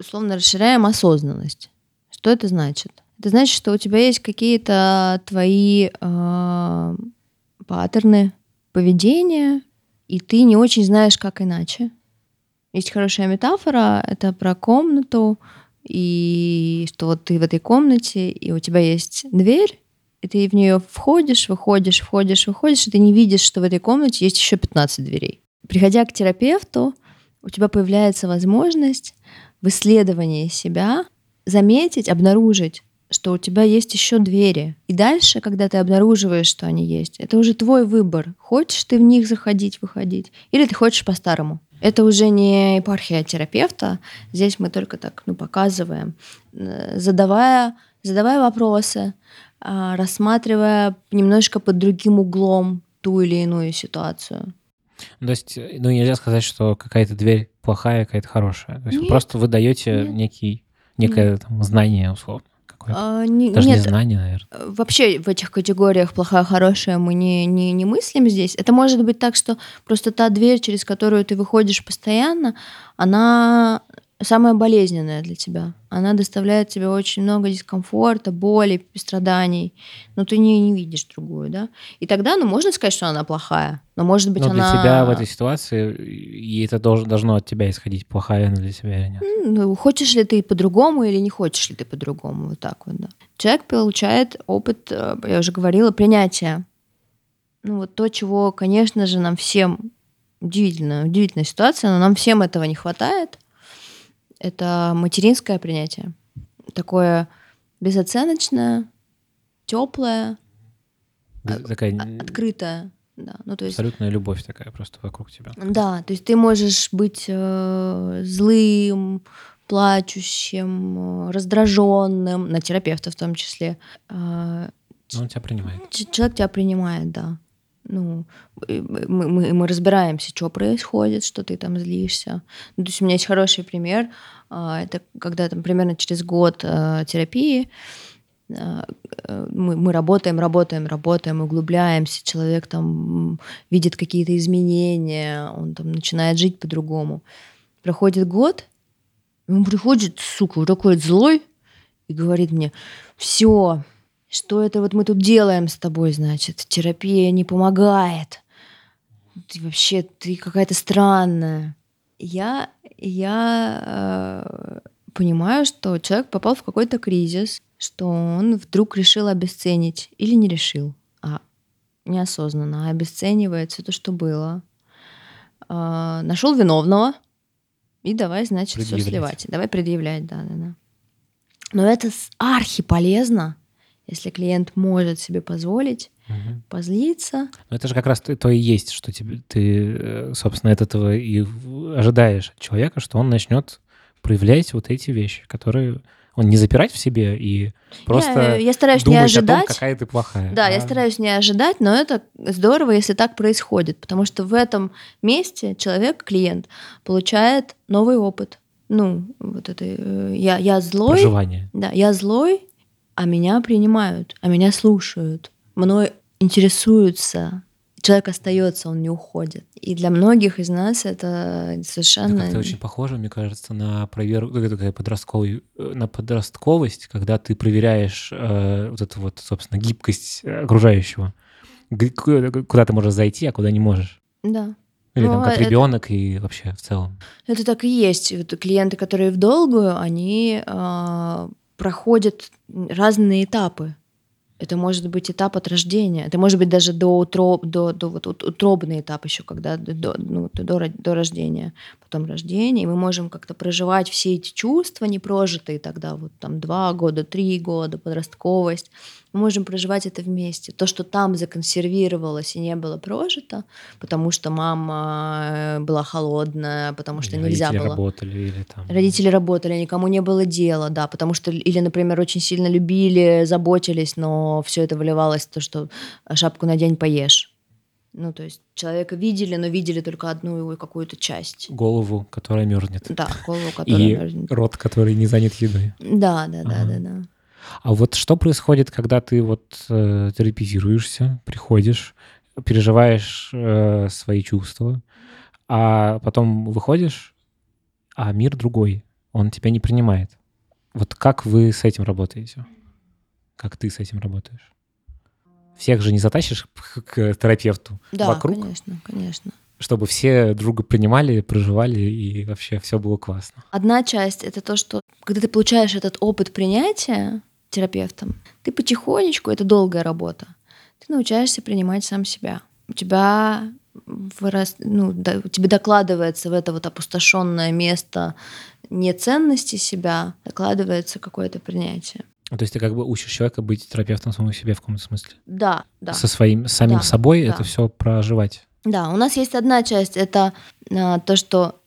условно расширяем осознанность. Что это значит? Это значит, что у тебя есть какие-то твои э, паттерны поведения, и ты не очень знаешь, как иначе. Есть хорошая метафора, это про комнату, и что вот ты в этой комнате, и у тебя есть дверь, и ты в нее входишь, выходишь, входишь, выходишь, и ты не видишь, что в этой комнате есть еще 15 дверей. Приходя к терапевту, у тебя появляется возможность в исследовании себя заметить, обнаружить, что у тебя есть еще двери. И дальше, когда ты обнаруживаешь, что они есть, это уже твой выбор. Хочешь ты в них заходить, выходить, или ты хочешь по-старому. Это уже не епархия терапевта. Здесь мы только так ну, показываем, э, задавая, задавая вопросы, а, рассматривая немножко под другим углом ту или иную ситуацию. Ну, То есть, ну, нельзя сказать, что какая-то дверь плохая, какая-то хорошая. То есть Нет, просто вы даете нет. некий, некое там, знание, условно. Какое-то. А, не- Даже нет, не знание, наверное. э, вообще в этих категориях плохая, хорошая мы не, не, не мыслим здесь. Это может быть так, что просто та дверь, через которую ты выходишь постоянно, она самая болезненная для тебя. Она доставляет тебе очень много дискомфорта, боли, страданий, но ты не, не видишь другую, да? И тогда, ну, можно сказать, что она плохая, но может быть Но для она... тебя в этой ситуации, и это должно, должно от тебя исходить, плохая она для тебя или нет. Ну, хочешь ли ты по-другому или не хочешь ли ты по-другому, вот так вот, да. Человек получает опыт, э, я уже говорила, принятия. Ну, вот то, чего, конечно же, нам всем удивительно, удивительная ситуация, но нам всем этого не хватает. Это материнское принятие. Такое безоценочное, теплое, Без- Такая а- открытое. Да, ну, то есть абсолютная любовь такая просто вокруг тебя. Да, то есть ты можешь быть э, злым, плачущим, раздраженным, на терапевта в том числе. Э, Но он тебя принимает. человек тебя принимает, да. Ну, мы, мы, мы разбираемся, что происходит, что ты там злишься. Ну, то есть у меня есть хороший пример. а, Это когда там примерно через год э, терапии э, мы, мы работаем, работаем, работаем, углубляемся, человек там видит какие-то изменения, он там начинает жить по-другому. Проходит год, он приходит, сука, такой злой, и говорит мне, все, что это вот мы тут делаем с тобой, значит, терапия не помогает. Ты вообще, ты какая-то странная. Я, я э, понимаю, что человек попал в какой-то кризис, что он вдруг решил обесценить или не решил, а неосознанно обесценивает все то, что было. А, нашел виновного и давай, значит, все сливать. Давай предъявлять, да, да, да. Но это с- архи полезно, если клиент может себе позволить Мгм. позлиться. Но это же как раз то, то и есть, что тебе, ты, э, собственно, от этого и ожидаешь от человека, что он начнет проявлять вот эти вещи, которые он не запирать в себе и просто я, я стараюсь не думать о том, ожидать. какая ты плохая. Да, я А стараюсь не ожидать, но это здорово, если так происходит, потому что в этом месте человек, клиент, получает новый опыт. Ну, вот это э, я, я злой, Проживание. да, я злой, а меня принимают, а меня слушают, мной интересуются, человек остается, он не уходит. И для многих из нас это совершенно... Это очень похоже, мне кажется, на проверку, такая подростковый, э, на подростковость, когда ты проверяешь э, вот эту вот, собственно, гибкость окружающего. Куда ты можешь зайти, а куда не можешь. Да. Или там как это, ребенок и вообще в целом. Это так и есть. Вот клиенты, которые в долгую, они э, проходят разные этапы. Это может быть этап от рождения, это может быть даже до, утроб, до, до вот, утробный этап еще, когда до, ну, до, до рождения, потом рождение, и мы можем как-то проживать все эти чувства непрожитые тогда, вот там два года, три года, подростковость, мы можем проживать это вместе. То, что там законсервировалось и не было прожито, потому что мама э, была холодная, потому что или нельзя родители было. работали или там... Родители работали, никому не было дела, да, потому что, или, например, очень сильно любили, заботились, но все это выливалось в то, что шапку на день поешь. Ну, то есть человека видели, но видели только одну его какую-то часть. Голову, которая мерзнет. Да, голову, которая И мерзнет. рот, который не занят едой. Да, да, да, Ага. да, да. А вот что происходит, когда ты вот э, терапизируешься, приходишь, переживаешь э, свои чувства, а потом выходишь, а мир другой, он тебя не принимает. Вот как вы с этим работаете? Как ты с этим работаешь? Всех же не затащишь к терапевту Да, вокруг, конечно, конечно. чтобы все друга принимали, проживали и вообще все было классно. Одна часть — это то, что когда ты получаешь этот опыт принятия терапевтом, ты потихонечку, это долгая работа, ты научаешься принимать сам себя. У тебя вырас, ну, да, тебе докладывается в это вот опустошенное место неценности себя, докладывается какое-то принятие. То есть ты как бы учишь человека быть терапевтом самому себе в каком-то смысле. Да, да. Со своим самим Да, собой да. это все проживать. Да, у нас есть одна часть, это а, то, что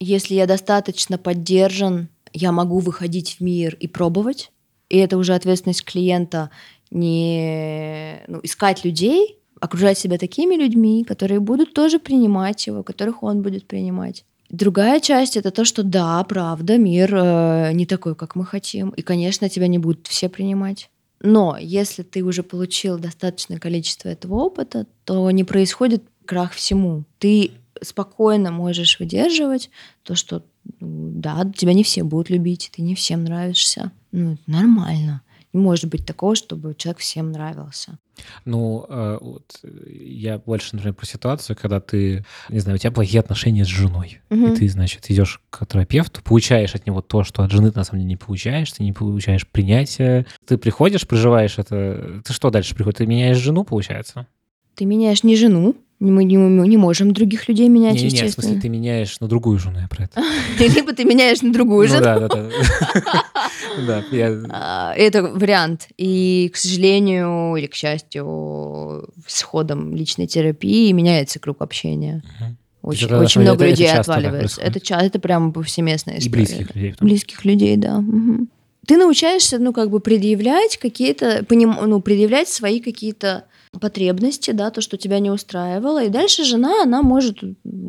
если я достаточно поддержан, я могу выходить в мир и пробовать. И это уже ответственность клиента не ну, искать людей, окружать себя такими людьми, которые будут тоже принимать его, которых он будет принимать. Другая часть это то, что да, правда, мир э, не такой, как мы хотим. И, конечно, тебя не будут все принимать. Но если ты уже получил достаточное количество этого опыта, то не происходит крах всему. Ты спокойно можешь выдерживать то, что да, тебя не все будут любить, ты не всем нравишься. Ну, это нормально. Не может быть такого, чтобы человек всем нравился. Ну, э, вот я больше, например, про ситуацию, когда ты, не знаю, у тебя плохие отношения с женой, Мгм. и ты, значит, идешь к терапевту, получаешь от него то, что от жены ты на самом деле не получаешь, ты не получаешь принятия, ты приходишь, проживаешь это, ты что дальше приходит? Ты меняешь жену, получается? Ты меняешь не жену, мы не, мы не можем других людей менять, Не, не, в естественно. смысле, ты меняешь на другую жену, я про это. Либо ты меняешь на другую Ну жену. да, да, да. Да. А, Это вариант. И, к сожалению или к счастью, с ходом личной терапии меняется круг общения. Очень, это, очень много это- это людей так отваливается. Это, это прям повсеместная И история. близких людей. в. Близких людей, да. Мгм. Ты научаешься, ну, как бы предъявлять какие-то, поним, ну, предъявлять свои какие-то потребности, да, то, что тебя не устраивало. И дальше жена, она может,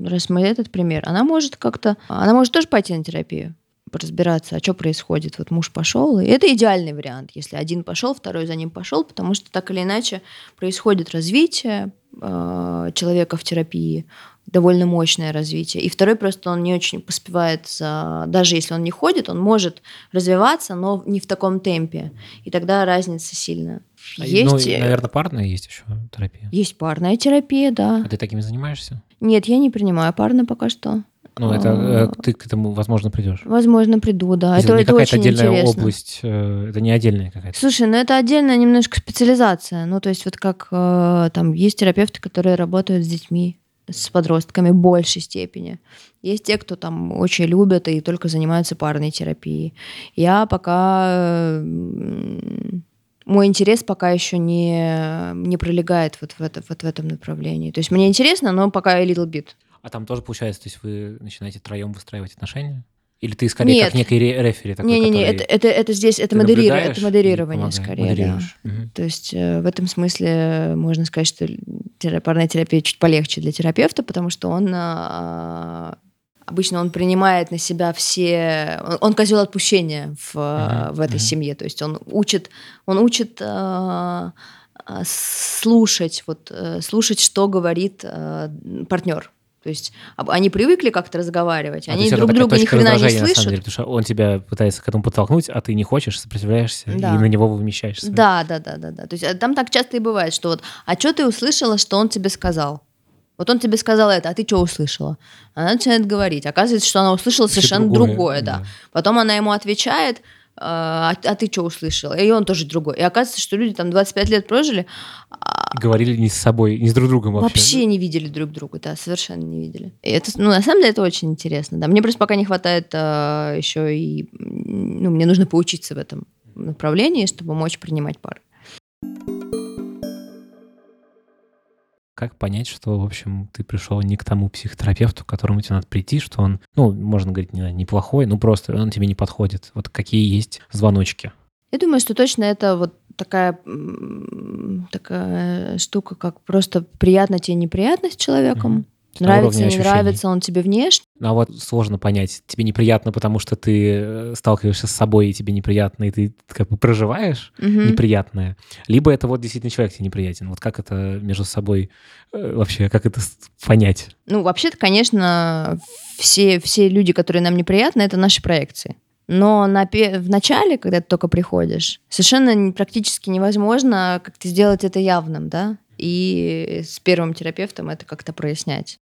раз мы этот пример, она может как-то, она может тоже пойти на терапию разбираться, а что происходит. Вот муж пошел, и это идеальный вариант, если один пошел, второй за ним пошел, потому что так или иначе происходит развитие э, человека в терапии, довольно мощное развитие. И второй просто он не очень поспевает за... Даже если он не ходит, он может развиваться, но не в таком темпе. И тогда разница сильная. А, Есть, Ну, э, наверное, парная есть еще терапия. есть парная терапия, да. А ты такими занимаешься? Нет, я не принимаю парно пока что. Ну, это э, ты к этому, возможно, придешь. Возможно, приду, да. Это, это какая-то очень отдельная интересно. область, э, это не отдельная какая-то. Слушай, ну это отдельная немножко специализация. Ну, то есть вот как там есть терапевты, которые работают с детьми, с подростками в большей степени. Есть те, кто там очень любят и только занимаются парной терапией. Я пока... Мой интерес пока еще не, не пролегает вот в, это, вот в этом направлении. То есть мне интересно, но пока little bit. А там тоже получается, то есть вы начинаете троем выстраивать отношения? Или ты скорее Нет. как некий ре- рефери такой, Не-не-не, который это, это, это здесь, это, наблюдаешь это модерирование помогаешь, скорее, да. Мгм. То есть э, в этом смысле можно сказать, что парная терапия чуть полегче для терапевта, потому что он а, обычно он принимает на себя все, он, он козел отпущения в, в этой мгм. семье, то есть он учит, он учит а, слушать, вот, э, слушать, что говорит э, партнер. То есть они привыкли как-то разговаривать, а они друг друга ни хрена не слышат. Деле, потому что он тебя пытается к этому подтолкнуть, а ты не хочешь, сопротивляешься да. и на него вымещаешься. Да, да, да, да, да. То есть э, там так часто и бывает, что вот, а что ты услышала, что он тебе сказал? Вот он тебе сказал это, а ты что услышала? Она начинает говорить. Оказывается, что она услышала совершенно другое, другое да. да. Потом она ему отвечает, а, а ты что услышала? И он тоже другой. И оказывается, что люди там 25 лет прожили. Говорили не с собой, не с друг другом вообще. Вообще не видели друг друга, да, совершенно не видели. И это, ну, на самом деле, это очень интересно, да. Мне просто пока не хватает а, еще и... Ну, мне нужно поучиться в этом направлении, чтобы мочь принимать пары. как понять, что, в общем, ты пришел не к тому психотерапевту, к которому тебе надо прийти, что он, ну, можно говорить, не, неплохой, ну, просто он тебе не подходит. Вот какие есть звоночки? Я думаю, что точно это вот такая, такая штука, как просто приятно тебе неприятно с человеком. Mm-hmm. Нравится, не нравится он тебе внешне. Ну, а вот сложно понять, тебе неприятно, потому что ты э, сталкиваешься с собой, и тебе неприятно, и ты как бы проживаешь угу. неприятное. Либо это вот действительно человек тебе неприятен. Вот как это между собой э, вообще, как это понять? Ну, вообще-то, конечно, все, все люди, которые нам неприятны, это наши проекции. Но на, в начале, когда ты только приходишь, совершенно практически невозможно как-то сделать это явным, да? и с первым терапевтом это как-то прояснять.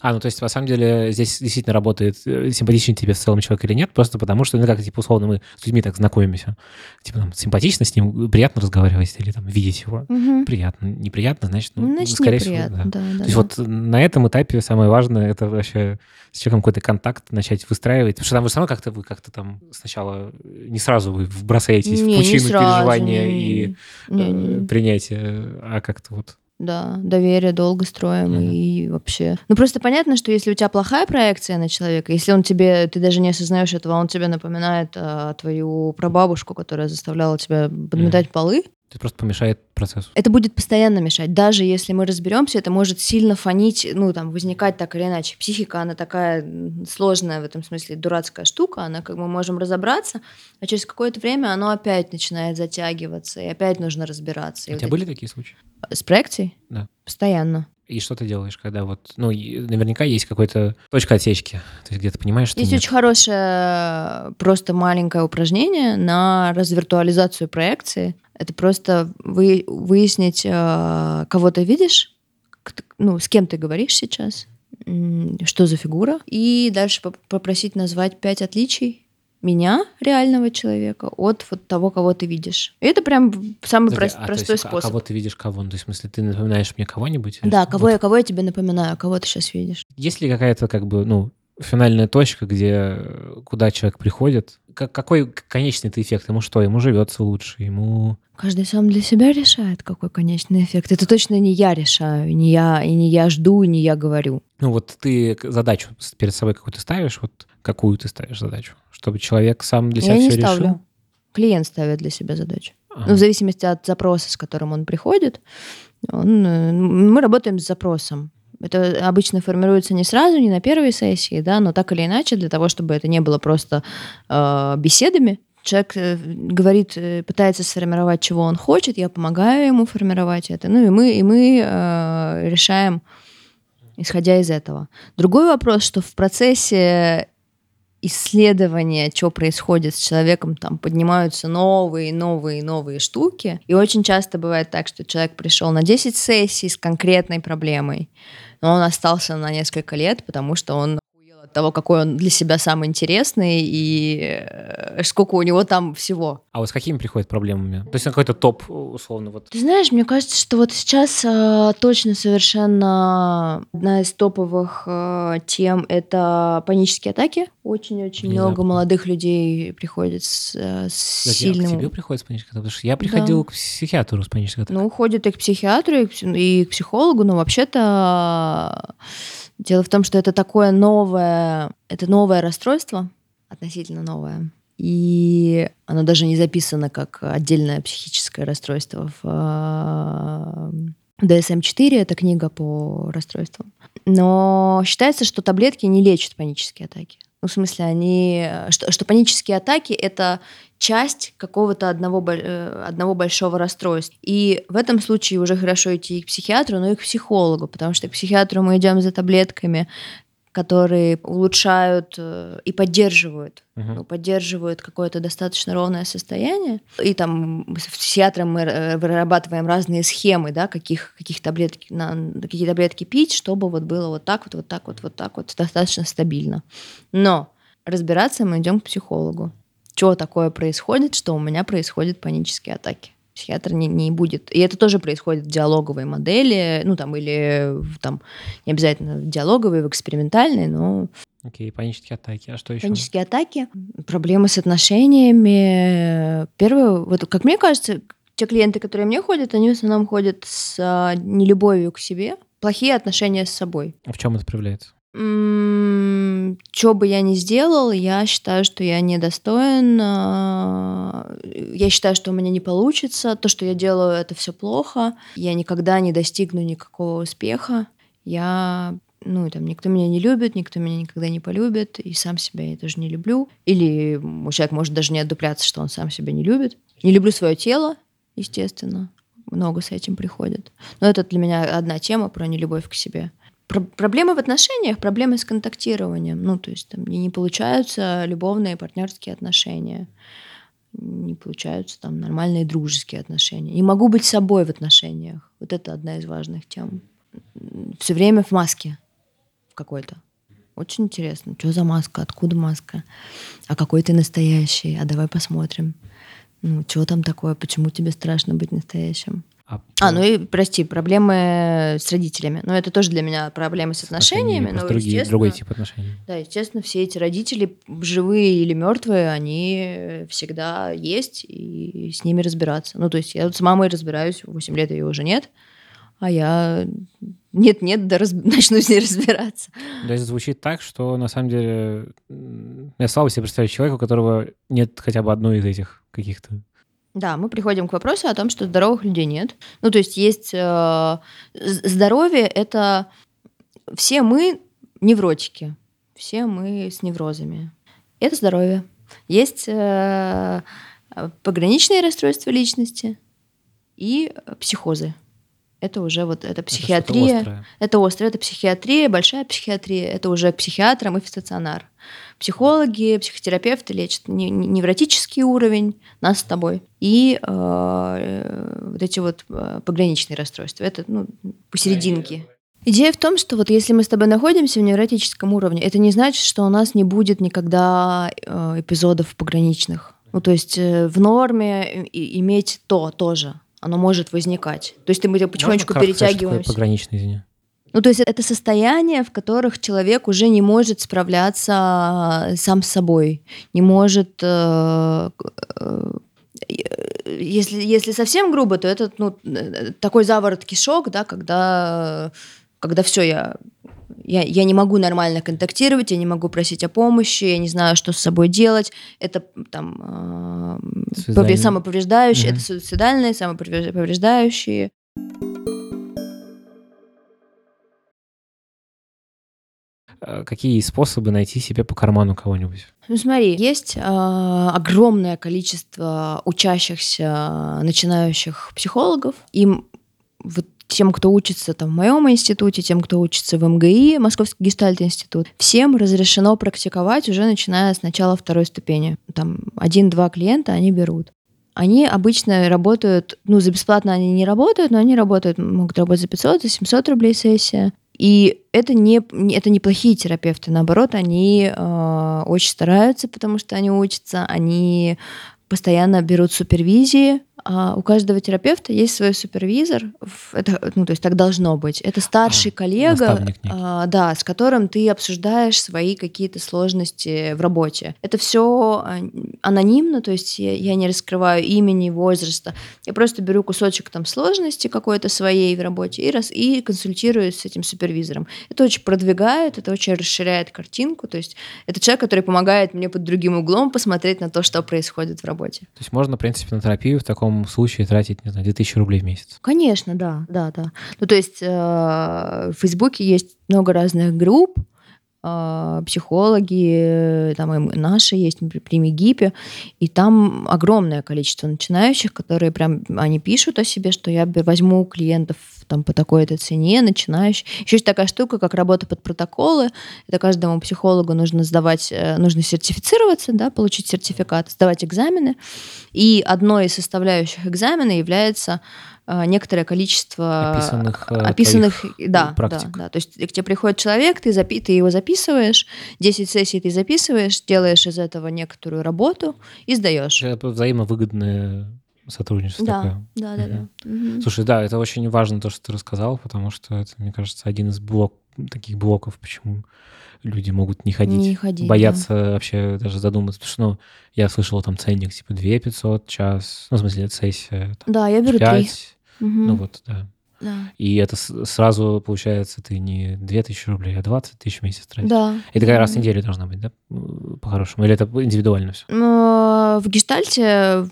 А, ну то есть, на самом деле, здесь действительно работает, э, симпатичный тебе в целом человек или нет, просто потому что, ну как, типа, условно, мы с людьми так знакомимся. Типа, там, симпатично с ним, приятно разговаривать или там видеть его. Угу. Приятно. Неприятно, значит, ну, значит, скорее неприятно, всего, да. да, да то есть да. вот на этом этапе самое важное, это вообще с человеком какой-то контакт начать выстраивать. Потому что там вы сама как-то, вы как-то там сначала не сразу вы бросаетесь не, в пучину переживания не, и не, не. Э, принятия, а как-то вот да, доверие долго строим mm-hmm. и вообще. Ну просто понятно, что если у тебя плохая проекция на человека, если он тебе, ты даже не осознаешь этого, он тебе напоминает а, твою прабабушку, которая заставляла тебя подметать mm-hmm. полы, это просто помешает процессу. Это будет постоянно мешать. Даже если мы разберемся, это может сильно фонить, ну, там, возникать так или иначе. Психика, она такая сложная в этом смысле, дурацкая штука, она как мы можем разобраться, а через какое-то время оно опять начинает затягиваться, и опять нужно разбираться. У тебя были такие случаи? С проекцией? Да. Постоянно. И что ты делаешь, когда вот, ну, наверняка есть какой-то точка отсечки, то есть где ты понимаешь, что Есть нет. очень хорошее просто маленькое упражнение на развиртуализацию проекции. Это просто вы, выяснить, э, кого ты видишь, ну, с кем ты говоришь сейчас, что за фигура, и дальше попросить назвать пять отличий меня, реального человека, от вот того, кого ты видишь. И это прям самый Подожди, про- а, простой есть, способ. А кого ты видишь кого? Ну, то есть, в смысле, ты напоминаешь мне кого-нибудь? Да, кого, вот. я, кого я тебе напоминаю, кого ты сейчас видишь. Есть ли какая-то, как бы, ну, финальная точка, где, куда человек приходит? Как, какой конечный это эффект? Ему что? Ему живется лучше? Ему... Каждый сам для себя решает, какой конечный эффект. Это точно не я решаю, не я, и не я жду, и не я говорю. Ну вот ты задачу перед собой какую-то ставишь, вот какую ты ставишь задачу? Чтобы человек сам для себя я все не ставлю. решил? Клиент ставит для себя задачу. Ага. Ну, в зависимости от запроса, с которым он приходит, он, э, мы работаем с запросом. Это обычно формируется не сразу, не на первой сессии, да, но так или иначе, для того, чтобы это не было просто э, беседами, человек э, говорит, э, пытается сформировать, чего он хочет, я помогаю ему формировать это, ну и мы, и мы э, решаем, исходя из этого. Другой вопрос, что в процессе исследования, что происходит с человеком, там поднимаются новые, новые, новые штуки. И очень часто бывает так, что человек пришел на 10 сессий с конкретной проблемой, но он остался на несколько лет, потому что он того, какой он для себя самый интересный и э, сколько у него там всего. А вот с какими приходят проблемами? То есть какой-то топ, условно, вот. Ты знаешь, мне кажется, что вот сейчас э, точно совершенно одна из топовых э, тем — это панические атаки. Очень-очень много молодых людей приходит с, э, с сильным... А к тебе приходят с панической атакой? Потому что я приходил да. к психиатру с панической атакой. Ну, ходят и к психиатру, и к, и к психологу, но вообще-то Дело в том, что это такое новое, это новое расстройство, относительно новое. И оно даже не записано как отдельное психическое расстройство в DSM-4, это книга по расстройствам. Но считается, что таблетки не лечат панические атаки. Ну, в смысле, они... Что, что панические атаки — это часть какого-то одного, э, одного большого расстройства. И в этом случае уже хорошо идти и к психиатру, но и к психологу, потому что к психиатру мы идем за таблетками, которые улучшают э, и поддерживают, uh-huh. ну, поддерживают какое-то достаточно ровное состояние. И там с психиатром мы э, вырабатываем разные схемы, да, каких, каких таблетки, на, какие таблетки пить, чтобы вот было вот так вот, вот так вот, вот так вот, достаточно стабильно. Но разбираться мы идем к психологу. Что такое происходит, что у меня происходят панические атаки психиатр не, не будет. И это тоже происходит в диалоговой модели, ну там или там не обязательно в диалоговой, в экспериментальной, но... Окей, okay, панические атаки. А что еще? Панические атаки, проблемы с отношениями. Первое, вот как мне кажется, те клиенты, которые мне ходят, они в основном ходят с а, нелюбовью к себе, плохие отношения с собой. А в чем это проявляется? Что бы я ни сделал, я считаю, что я недостоин. А, я считаю, что у меня не получится. То, что я делаю, это все плохо. Я никогда не достигну никакого успеха. Я ну, там, никто меня не любит, никто меня никогда не полюбит, и сам себя я тоже не люблю. Или человек может даже не отдупляться, что он сам себя не любит. Не люблю свое тело, естественно. Много с этим приходит. Но это для меня одна тема про нелюбовь к себе про проблемы в отношениях, проблемы с контактированием. Ну, то есть там не получаются любовные партнерские отношения, не получаются там нормальные дружеские отношения. Не могу быть собой в отношениях. Вот это одна из важных тем. Все время в маске какой-то. Очень интересно. Что за маска? Откуда маска? А какой ты настоящий? А давай посмотрим. Ну, что там такое? Почему тебе страшно быть настоящим? А, а, ну и, прости, проблемы с родителями. Но это тоже для меня проблемы с отношениями. Но, другие, другой тип отношений. Да, естественно, все эти родители, живые или мертвые, они всегда есть, и с ними разбираться. Ну, то есть я вот с мамой разбираюсь, 8 лет ее уже нет, а я нет-нет, да раз... начну с ней разбираться. То есть звучит так, что на самом деле я слабо себе представляю человека, у которого нет хотя бы одной из этих каких-то да, мы приходим к вопросу о том, что здоровых людей нет. Ну, то есть есть э, здоровье это все мы невротики, все мы с неврозами. Это здоровье. Есть э, пограничные расстройства личности и психозы. Это уже вот это психиатрия. Это, это острое, это психиатрия, большая психиатрия. Это уже к психиатрам и в стационар. Психологи, психотерапевты лечат невротический уровень нас с тобой и э, вот эти вот э, пограничные расстройства. Это ну, посерединке. Идея в том, что вот если мы с тобой находимся в невротическом уровне, это не значит, что у нас не будет никогда э, эпизодов пограничных. Ну, то есть э, в норме иметь то тоже. Оно может возникать. То есть мы потихонечку Можно перетягиваемся. Сказать, пограничный, извини? Ну, то есть это состояние, в которых человек уже не может справляться э, сам с собой, не может... Э, э, если, если совсем грубо, то это ну, такой заворот кишок, да, когда, когда все, я, я, я не могу нормально контактировать, я не могу просить о помощи, я не знаю, что с собой делать. Это там э, самоповреждающие, угу. это суицидальные, самоповреждающие. Э, какие способы найти себе по карману кого-нибудь? Ну смотри, есть э, огромное количество учащихся, начинающих психологов. Им вот тем, кто учится там в моем институте, тем, кто учится в МГИ, Московский гештальт-институт, всем разрешено практиковать уже начиная с начала второй ступени. Там один-два клиента они берут. Они обычно работают, ну, за бесплатно они не работают, но они работают, могут работать за 500, за 700 рублей сессия. И это не, это не плохие терапевты, наоборот, они э, очень стараются, потому что они учатся, они постоянно берут супервизии, а у каждого терапевта есть свой супервизор. Это, ну, то есть так должно быть. Это старший а, коллега, а, да, с которым ты обсуждаешь свои какие-то сложности в работе. Это все а, анонимно, то есть я, я не раскрываю имени, возраста. Я просто беру кусочек там сложности какой-то своей в работе и, раз, и консультируюсь с этим супервизором. Это очень продвигает, это очень расширяет картинку. То есть это человек, который помогает мне под другим углом посмотреть на то, что происходит в работе. То есть можно, в принципе, на терапию в таком таком случае тратить, не знаю, 2000 рублей в месяц? Конечно, да, да, да. Ну, то есть э, в Фейсбуке есть много разных групп, э, психологи, там и наши есть при МИГИПе, и там огромное количество начинающих, которые прям, они пишут о себе, что я возьму клиентов там по такой-то цене, начинающий. Еще есть такая штука, как работа под протоколы. Это каждому психологу нужно сдавать, э, нужно сертифицироваться, да, получить сертификат, сдавать экзамены. И одной из составляющих экзамена является э, некоторое количество описанных, э, описанных да, практик. да, да. То есть к тебе приходит человек, ты, запи ты его записываешь, 10 сессий ты записываешь, делаешь из этого некоторую работу и сдаешь. Это взаимовыгодные сотрудничество да, такое. Да, да, Мгм. да. Мгм. Слушай, да, это очень важно то, что ты рассказал, потому что это, мне кажется, один из блок, таких блоков, почему люди могут не ходить. Не ходить, боятся вообще даже задуматься. Потому что, ну, я слышал там ценник типа 2 500 час, ну, в смысле, сессия, там, Да, я беру три. 5, Мгм. ну вот, да. Да. И это сразу, получается, ты не 2000 рублей, а 20 тысяч в месяц тратишь. Да. И такая раз в неделю должна быть, да, по-хорошему? Или это индивидуально все? Но В гештальте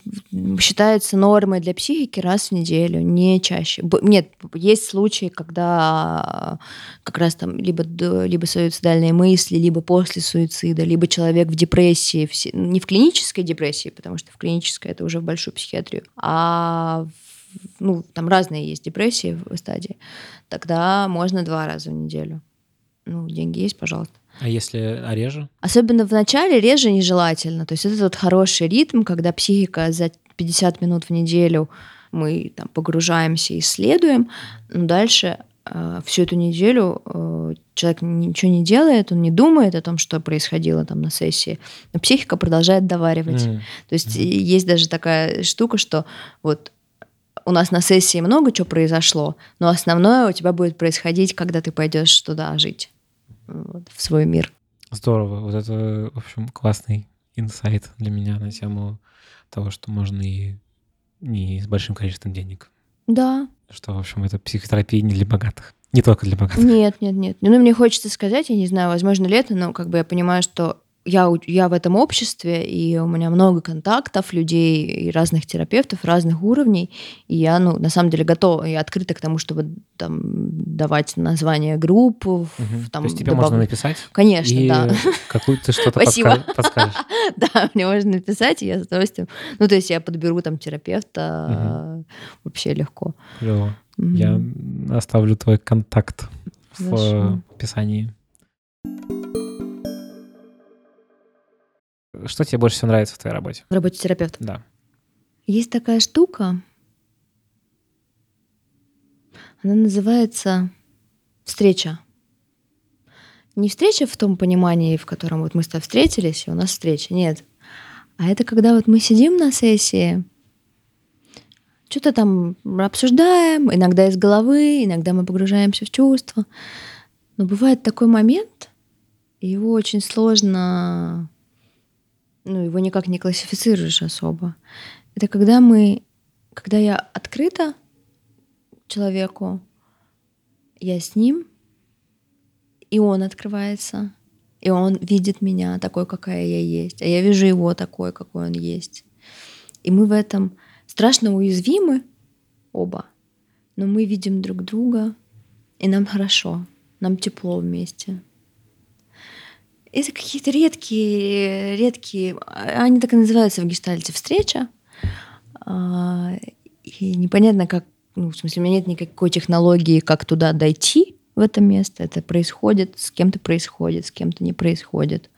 считается нормой для психики раз в неделю, не чаще. Нет, есть случаи, когда как раз там либо, либо суицидальные мысли, либо после суицида, либо человек в депрессии, не в клинической депрессии, потому что в клинической это уже в большую психиатрию, а в- ну, там разные есть депрессии в стадии, тогда можно два раза в неделю. Ну, деньги есть, пожалуйста. А если а реже? Особенно в начале реже нежелательно. То есть это тот хороший ритм, когда психика за 50 минут в неделю мы там погружаемся, исследуем, но дальше э, всю эту неделю э, человек ничего не делает, он не думает о том, что происходило там на сессии, но психика продолжает доваривать. М, То есть и есть даже такая штука, что вот у нас на сессии много чего произошло, но основное у тебя будет происходить, когда ты пойдешь туда жить, вот, в свой мир. Здорово. Вот это, в общем, классный инсайт для меня на тему того, что можно и не с большим количеством денег. Да, Что, в общем, это психотерапия не для богатых. Не только для богатых. Нет, нет, нет. Ну, мне хочется сказать, я не знаю, возможно ли это, но как бы я понимаю, что я, я в этом обществе, и у меня много контактов, людей и разных терапевтов, разных уровней, и я, ну, на самом деле готова и открыта к тому, чтобы там давать название групп, Мгм. там То есть тебе добав- можно написать, Конечно, и да. какую ты что-то подска- подскажешь. Да, мне можно написать, и я с удовольствием. Ну, то есть я подберу там терапевта вообще легко. Клево. Я оставлю твой контакт в э, Хорошо. описании. Что тебе больше всего нравится в твоей работе? В работе терапевта. Да. Есть такая штука, она называется встреча. Не встреча в том понимании, в котором вот мы с тобой встретились, и у нас встреча, нет. А это когда вот мы сидим на сессии, что-то там обсуждаем, иногда из головы, иногда мы погружаемся в чувства. Но бывает такой момент, и его очень сложно, ну, его никак не классифицируешь особо. Это когда мы, когда я открыта человеку, я с ним, и он открывается, и он видит меня такой, какая я есть, а я вижу его такой, какой он есть. И мы в этом страшно уязвимы оба, но мы видим друг друга, и нам хорошо, нам тепло вместе. Это какие-то редкие, редкие, а- они так и называются в гештальте, встреча. А, И непонятно, как, ну, в смысле, у меня нет никакой технологии, как туда дойти в это место. Это происходит, с кем-то происходит, с кем-то не происходит,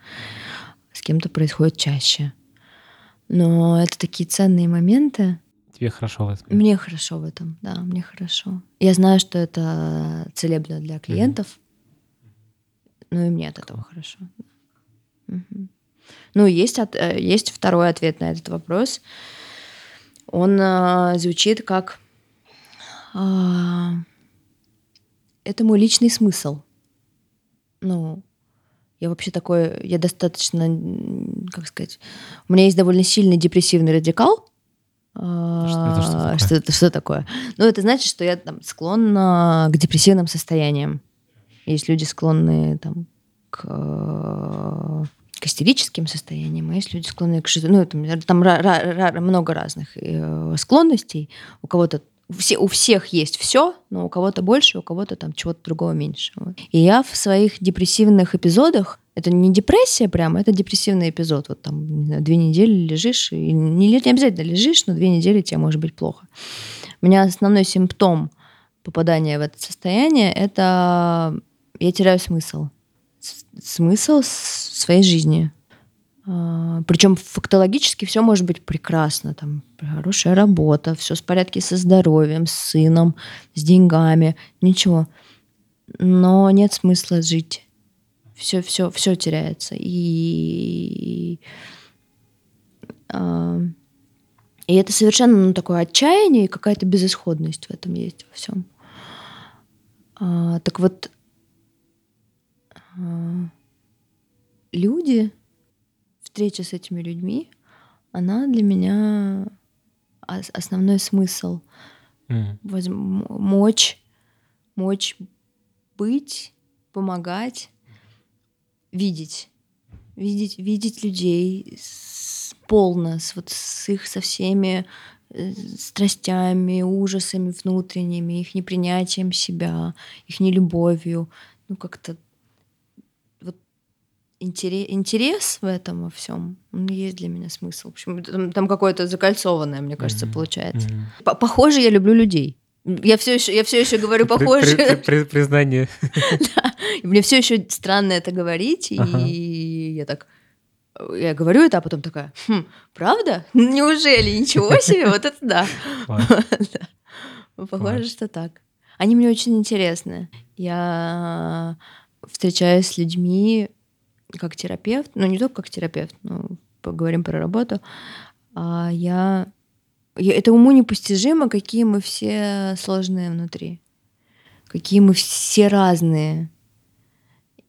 с кем-то происходит чаще. Но это такие ценные моменты. Тебе хорошо в этом. Мне хорошо в этом, да, мне хорошо. Я знаю, что это целебно для клиентов, ну и мне от этого хорошо. Ну, есть, от- э, есть второй ответ на этот вопрос. Он а, звучит как а, это мой личный смысл. Ну, я вообще такой, я достаточно, как сказать, у меня есть довольно сильный депрессивный радикал. А, это что такое? Что это что такое? Ну, это значит, что я там склонна к депрессивным состояниям. Есть люди склонны там к, э, к истерическим состояниям, а есть люди склонны к ну, там, там много разных э, склонностей. У кого-то все, у всех есть все, но у кого-то больше, у кого-то там чего-то другого меньше. И я в своих депрессивных эпизодах, это не депрессия прямо, это депрессивный эпизод. Вот там знаю, две недели лежишь, и не, не обязательно лежишь, но две недели тебе может быть плохо. У меня основной симптом попадания в это состояние — это я теряю смысл. Смысл своей жизни. А, Причем фактологически все может быть прекрасно. Там хорошая работа, все в порядке со здоровьем, с сыном, с деньгами, ничего. Но нет смысла жить. Все, все, все теряется. И, а, и это совершенно ну, такое отчаяние и какая-то безысходность в этом есть во всем. А, так вот, люди встреча с этими людьми, она для меня основной смысл. Mm. Возм- мочь, мочь быть, помогать, видеть. Видеть, видеть людей с, полно, с, вот, с их со всеми э, страстями, ужасами внутренними, их непринятием себя, их нелюбовью. Ну, как-то интерес, интерес в этом во всем, есть для меня смысл. В общем, там, там какое-то закольцованное, мне кажется, mm-hmm. получается. Mm-hmm. Похоже, я люблю людей. Я все еще, я все еще говорю похоже. При, при, при, признание. да. мне все еще странно это говорить, ага. и я так я говорю это, а потом такая, хм, правда? Неужели? Ничего себе, вот это да. Похоже, что так. Они мне очень интересны. Я встречаюсь с людьми, как терапевт, ну не только как терапевт, но поговорим про работу, а я, я это уму непостижимо, какие мы все сложные внутри, какие мы все разные.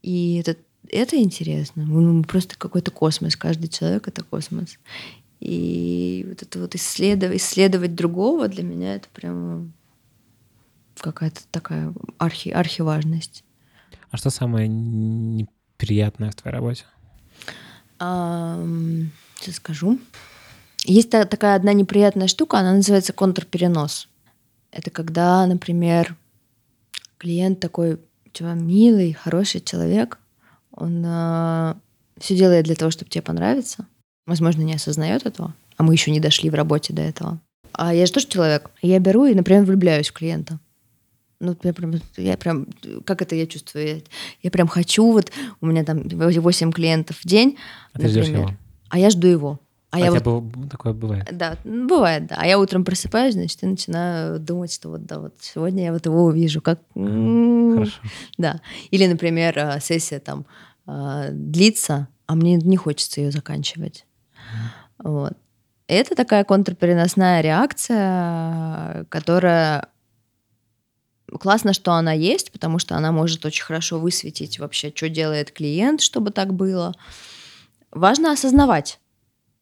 И это, это интересно. Мы просто какой-то космос, каждый человек это космос. И вот это вот исследовать, исследовать другого для меня это прям какая-то такая архи, архиважность. А что самое приятное в твоей работе? сейчас скажу. Есть такая одна неприятная штука, она называется контрперенос. Это когда, например, клиент такой типа, милый, хороший человек, он э, все делает для того, чтобы тебе понравиться. Возможно, не осознает этого, а мы еще не дошли в работе до этого. А я же тоже человек. Я беру и, например, влюбляюсь в клиента. Ну, я прям, я прям, как это я чувствую? Я, я прям хочу, вот у меня там 8 клиентов в день. А ты ждешь его? А я жду его. А, а я вот, такое бывает? Да, бывает, да. А я утром просыпаюсь, значит, и начинаю думать, что вот, да, вот сегодня я вот его увижу, как... Хорошо. Да. Или, например, а, сессия там а, длится, а мне не хочется ее заканчивать. Вот. Это такая контрпереносная реакция, которая классно, что она есть, потому что она может очень хорошо высветить вообще, что делает клиент, чтобы так было. Важно осознавать.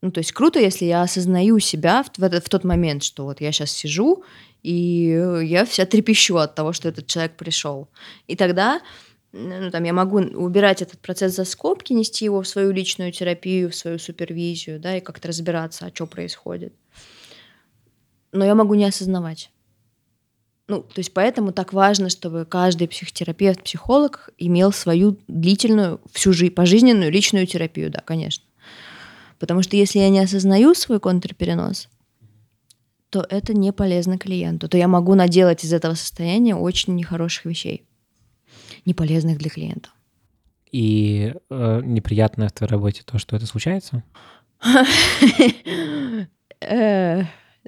Ну, то есть круто, если я осознаю себя в, в, этот, в тот момент, что вот я сейчас сижу, и я вся трепещу от того, что этот человек пришел. И тогда ну, там, я могу убирать этот процесс за скобки, нести его в свою личную терапию, в свою супервизию, да, и как-то разбираться, а что происходит. Но я могу не осознавать. Ну, то есть поэтому так важно, чтобы каждый психотерапевт, психолог имел свою длительную, всю жизнь, пожизненную личную терапию, да, конечно. Потому что если я не осознаю свой контрперенос, то это не полезно клиенту. То я могу наделать из этого состояния очень нехороших вещей, не полезных для клиента. И э, неприятное в твоей работе то, что это случается?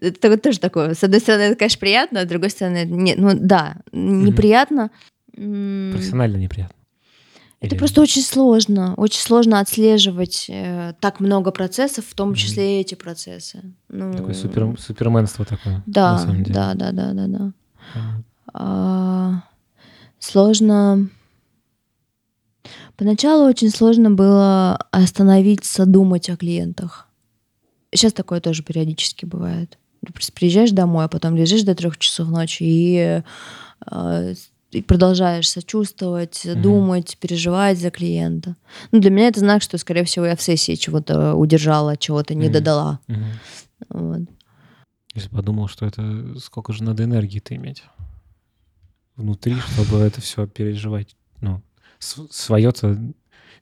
Это тоже такое. С одной стороны, это, конечно, приятно, а с другой стороны, нет. Ну да, неприятно. Профессионально неприятно. Это Или... просто очень сложно. Очень сложно отслеживать э, так много процессов, в том числе mm-hmm. и эти процессы. Ну... Такое супер, суперменство такое. Да, на самом деле. да, да, да, да, да. Mm-hmm. А, сложно. Поначалу очень сложно было остановиться, думать о клиентах. Сейчас такое тоже периодически бывает. Приезжаешь домой, а потом лежишь до трех часов ночи и, э, и продолжаешь сочувствовать, mm-hmm. думать, переживать за клиента. Ну, для меня это знак, что, скорее всего, я в сессии чего-то удержала, чего-то не mm-hmm. додала. Mm-hmm. Вот. Если подумал, что это сколько же надо энергии-то иметь внутри, чтобы это все переживать. Ну, свое-то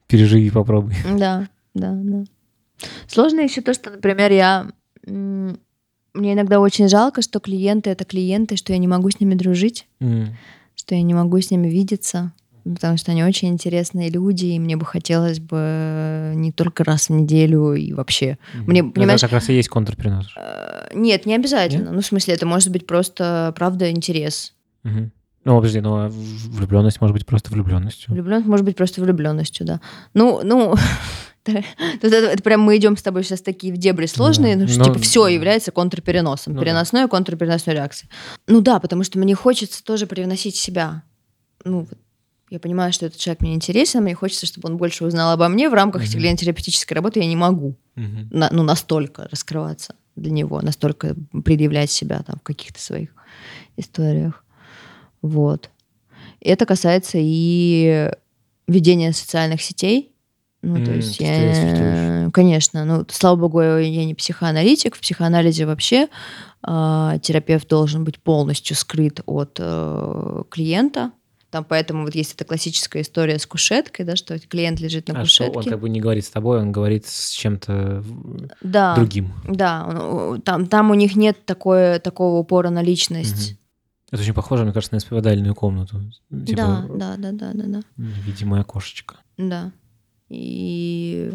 переживи и попробуй. Да, да, да. Сложно еще то, что, например, я... Мне иногда очень жалко, что клиенты — это клиенты, что я не могу с ними дружить, mm. что я не могу с ними видеться, потому что они очень интересные люди, и мне бы хотелось бы не только раз в неделю и вообще. Mm-hmm. Мне, понимаешь, это как раз и есть контрпринос. Э, нет, не обязательно. Нет? Ну, в смысле, это может быть просто, правда, интерес. Mm-hmm. Ну, подожди, ну, а влюбленность может быть просто влюбленностью. Влюбленность может быть просто влюбленностью, да. Ну, ну, это, это, это прям мы идем с тобой сейчас такие в дебри сложные, да. ну, что, Но... типа все является контрпереносом, ну, переносной да. контрпереносной реакцией. Ну да, потому что мне хочется тоже привносить себя. Ну, я понимаю, что этот человек мне интересен, мне хочется, чтобы он больше узнал обо мне. В рамках mm-hmm. работы я не могу mm-hmm. на, ну, настолько раскрываться для него, настолько предъявлять себя там в каких-то своих историях. Вот. И это касается и ведения социальных сетей. Ну, mm, то есть я, конечно, ну, слава богу, я не психоаналитик. В психоанализе вообще э, терапевт должен быть полностью скрыт от э, клиента. Там поэтому вот есть эта классическая история с кушеткой, да, что клиент лежит на а кушетке. Что он как бы не говорит с тобой, он говорит с чем-то да, другим. Да, он, там, там у них нет такой, такого упора на личность. Угу. Это очень похоже, мне кажется, на исповедальную комнату. Типа, да, да, да, да, да, да. Невидимая кошечка. Да. И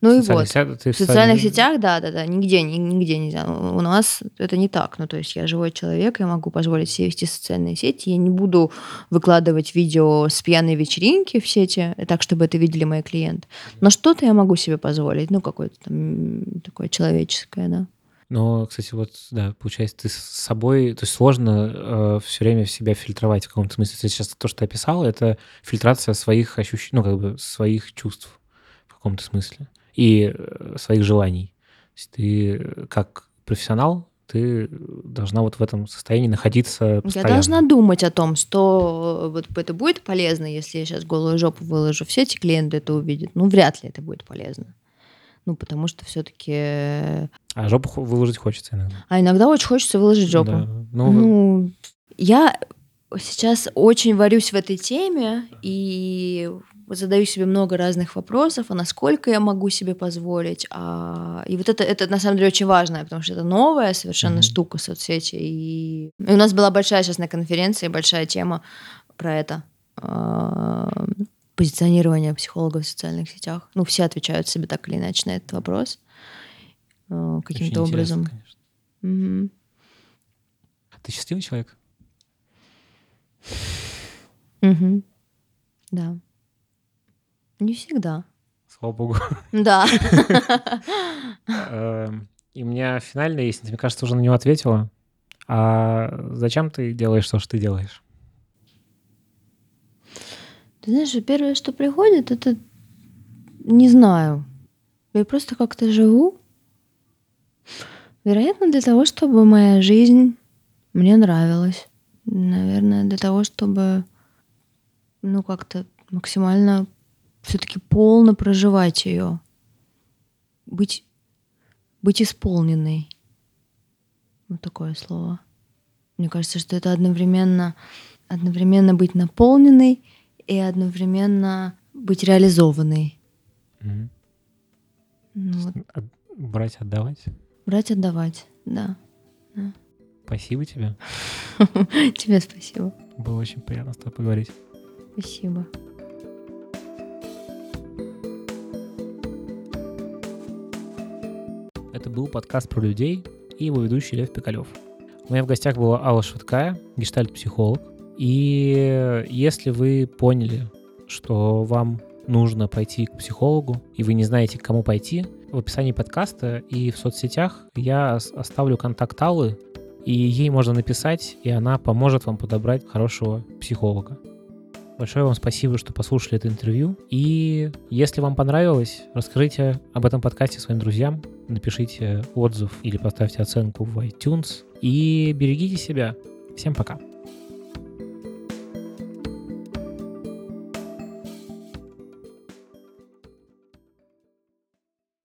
ну и вот. Сетях, в социальных сетях, да, да, да, нигде, нигде нельзя. У нас это не так. Ну, то есть я живой человек, я могу позволить себе вести социальные сети. Я не буду выкладывать видео с пьяной вечеринки в сети, так, чтобы это видели мои клиенты. Но что-то я могу себе позволить, ну, какое-то там такое человеческое, да. Но, кстати, вот, да, получается, ты с собой, то есть сложно э, все время себя фильтровать в каком-то смысле. Если сейчас то, что ты описал, это фильтрация своих ощущений, ну, как бы своих чувств в каком-то смысле и э, своих желаний. То есть ты э, как профессионал, ты должна вот в этом состоянии находиться постоянно. Я должна думать о том, что вот это будет полезно, если я сейчас голую жопу выложу. Все эти клиенты это увидят. Ну, вряд ли это будет полезно. Ну, потому что все-таки... А жопу выложить хочется иногда. А иногда очень хочется выложить жопу. Да. Ну, ну, я сейчас очень варюсь в этой теме и задаю себе много разных вопросов, а насколько я могу себе позволить. А... И вот это, это на самом деле очень важно, потому что это новая совершенно mm-hmm. штука соцсети. И... и у нас была большая сейчас на конференции, большая тема про это. Позиционирования психологов в социальных сетях. Ну, все отвечают себе так или иначе на этот вопрос э, каким-то образом. Угу. Ты счастливый человек? Угу. Да. Не всегда. Слава богу. Да. Эм, и у меня финально есть, мне кажется, уже на него ответила. А зачем ты делаешь то, что ты делаешь? Ты знаешь, первое, что приходит, это не знаю. Я просто как-то живу. Вероятно, для того, чтобы моя жизнь мне нравилась. Наверное, для того, чтобы ну как-то максимально все-таки полно проживать ее. Быть, быть исполненной. Вот такое слово. Мне кажется, что это одновременно, одновременно быть наполненной и одновременно быть реализованной. Mm-hmm. Ну, вот. От, брать, отдавать? Брать, отдавать, да. да. Спасибо тебе. Тебе спасибо. Было очень приятно с тобой поговорить. Спасибо. Это был подкаст про людей и его ведущий Лев Пикалев. У меня в гостях была Алла Швыдкая, гештальт-психолог, и если вы поняли, что вам нужно пойти к психологу, и вы не знаете, к кому пойти, в описании подкаста и в соцсетях я оставлю контакт Аллы, и ей можно написать, и она поможет вам подобрать хорошего психолога. Большое вам спасибо, что послушали это интервью. И если вам понравилось, расскажите об этом подкасте своим друзьям, напишите отзыв или поставьте оценку в iTunes. И берегите себя. Всем пока.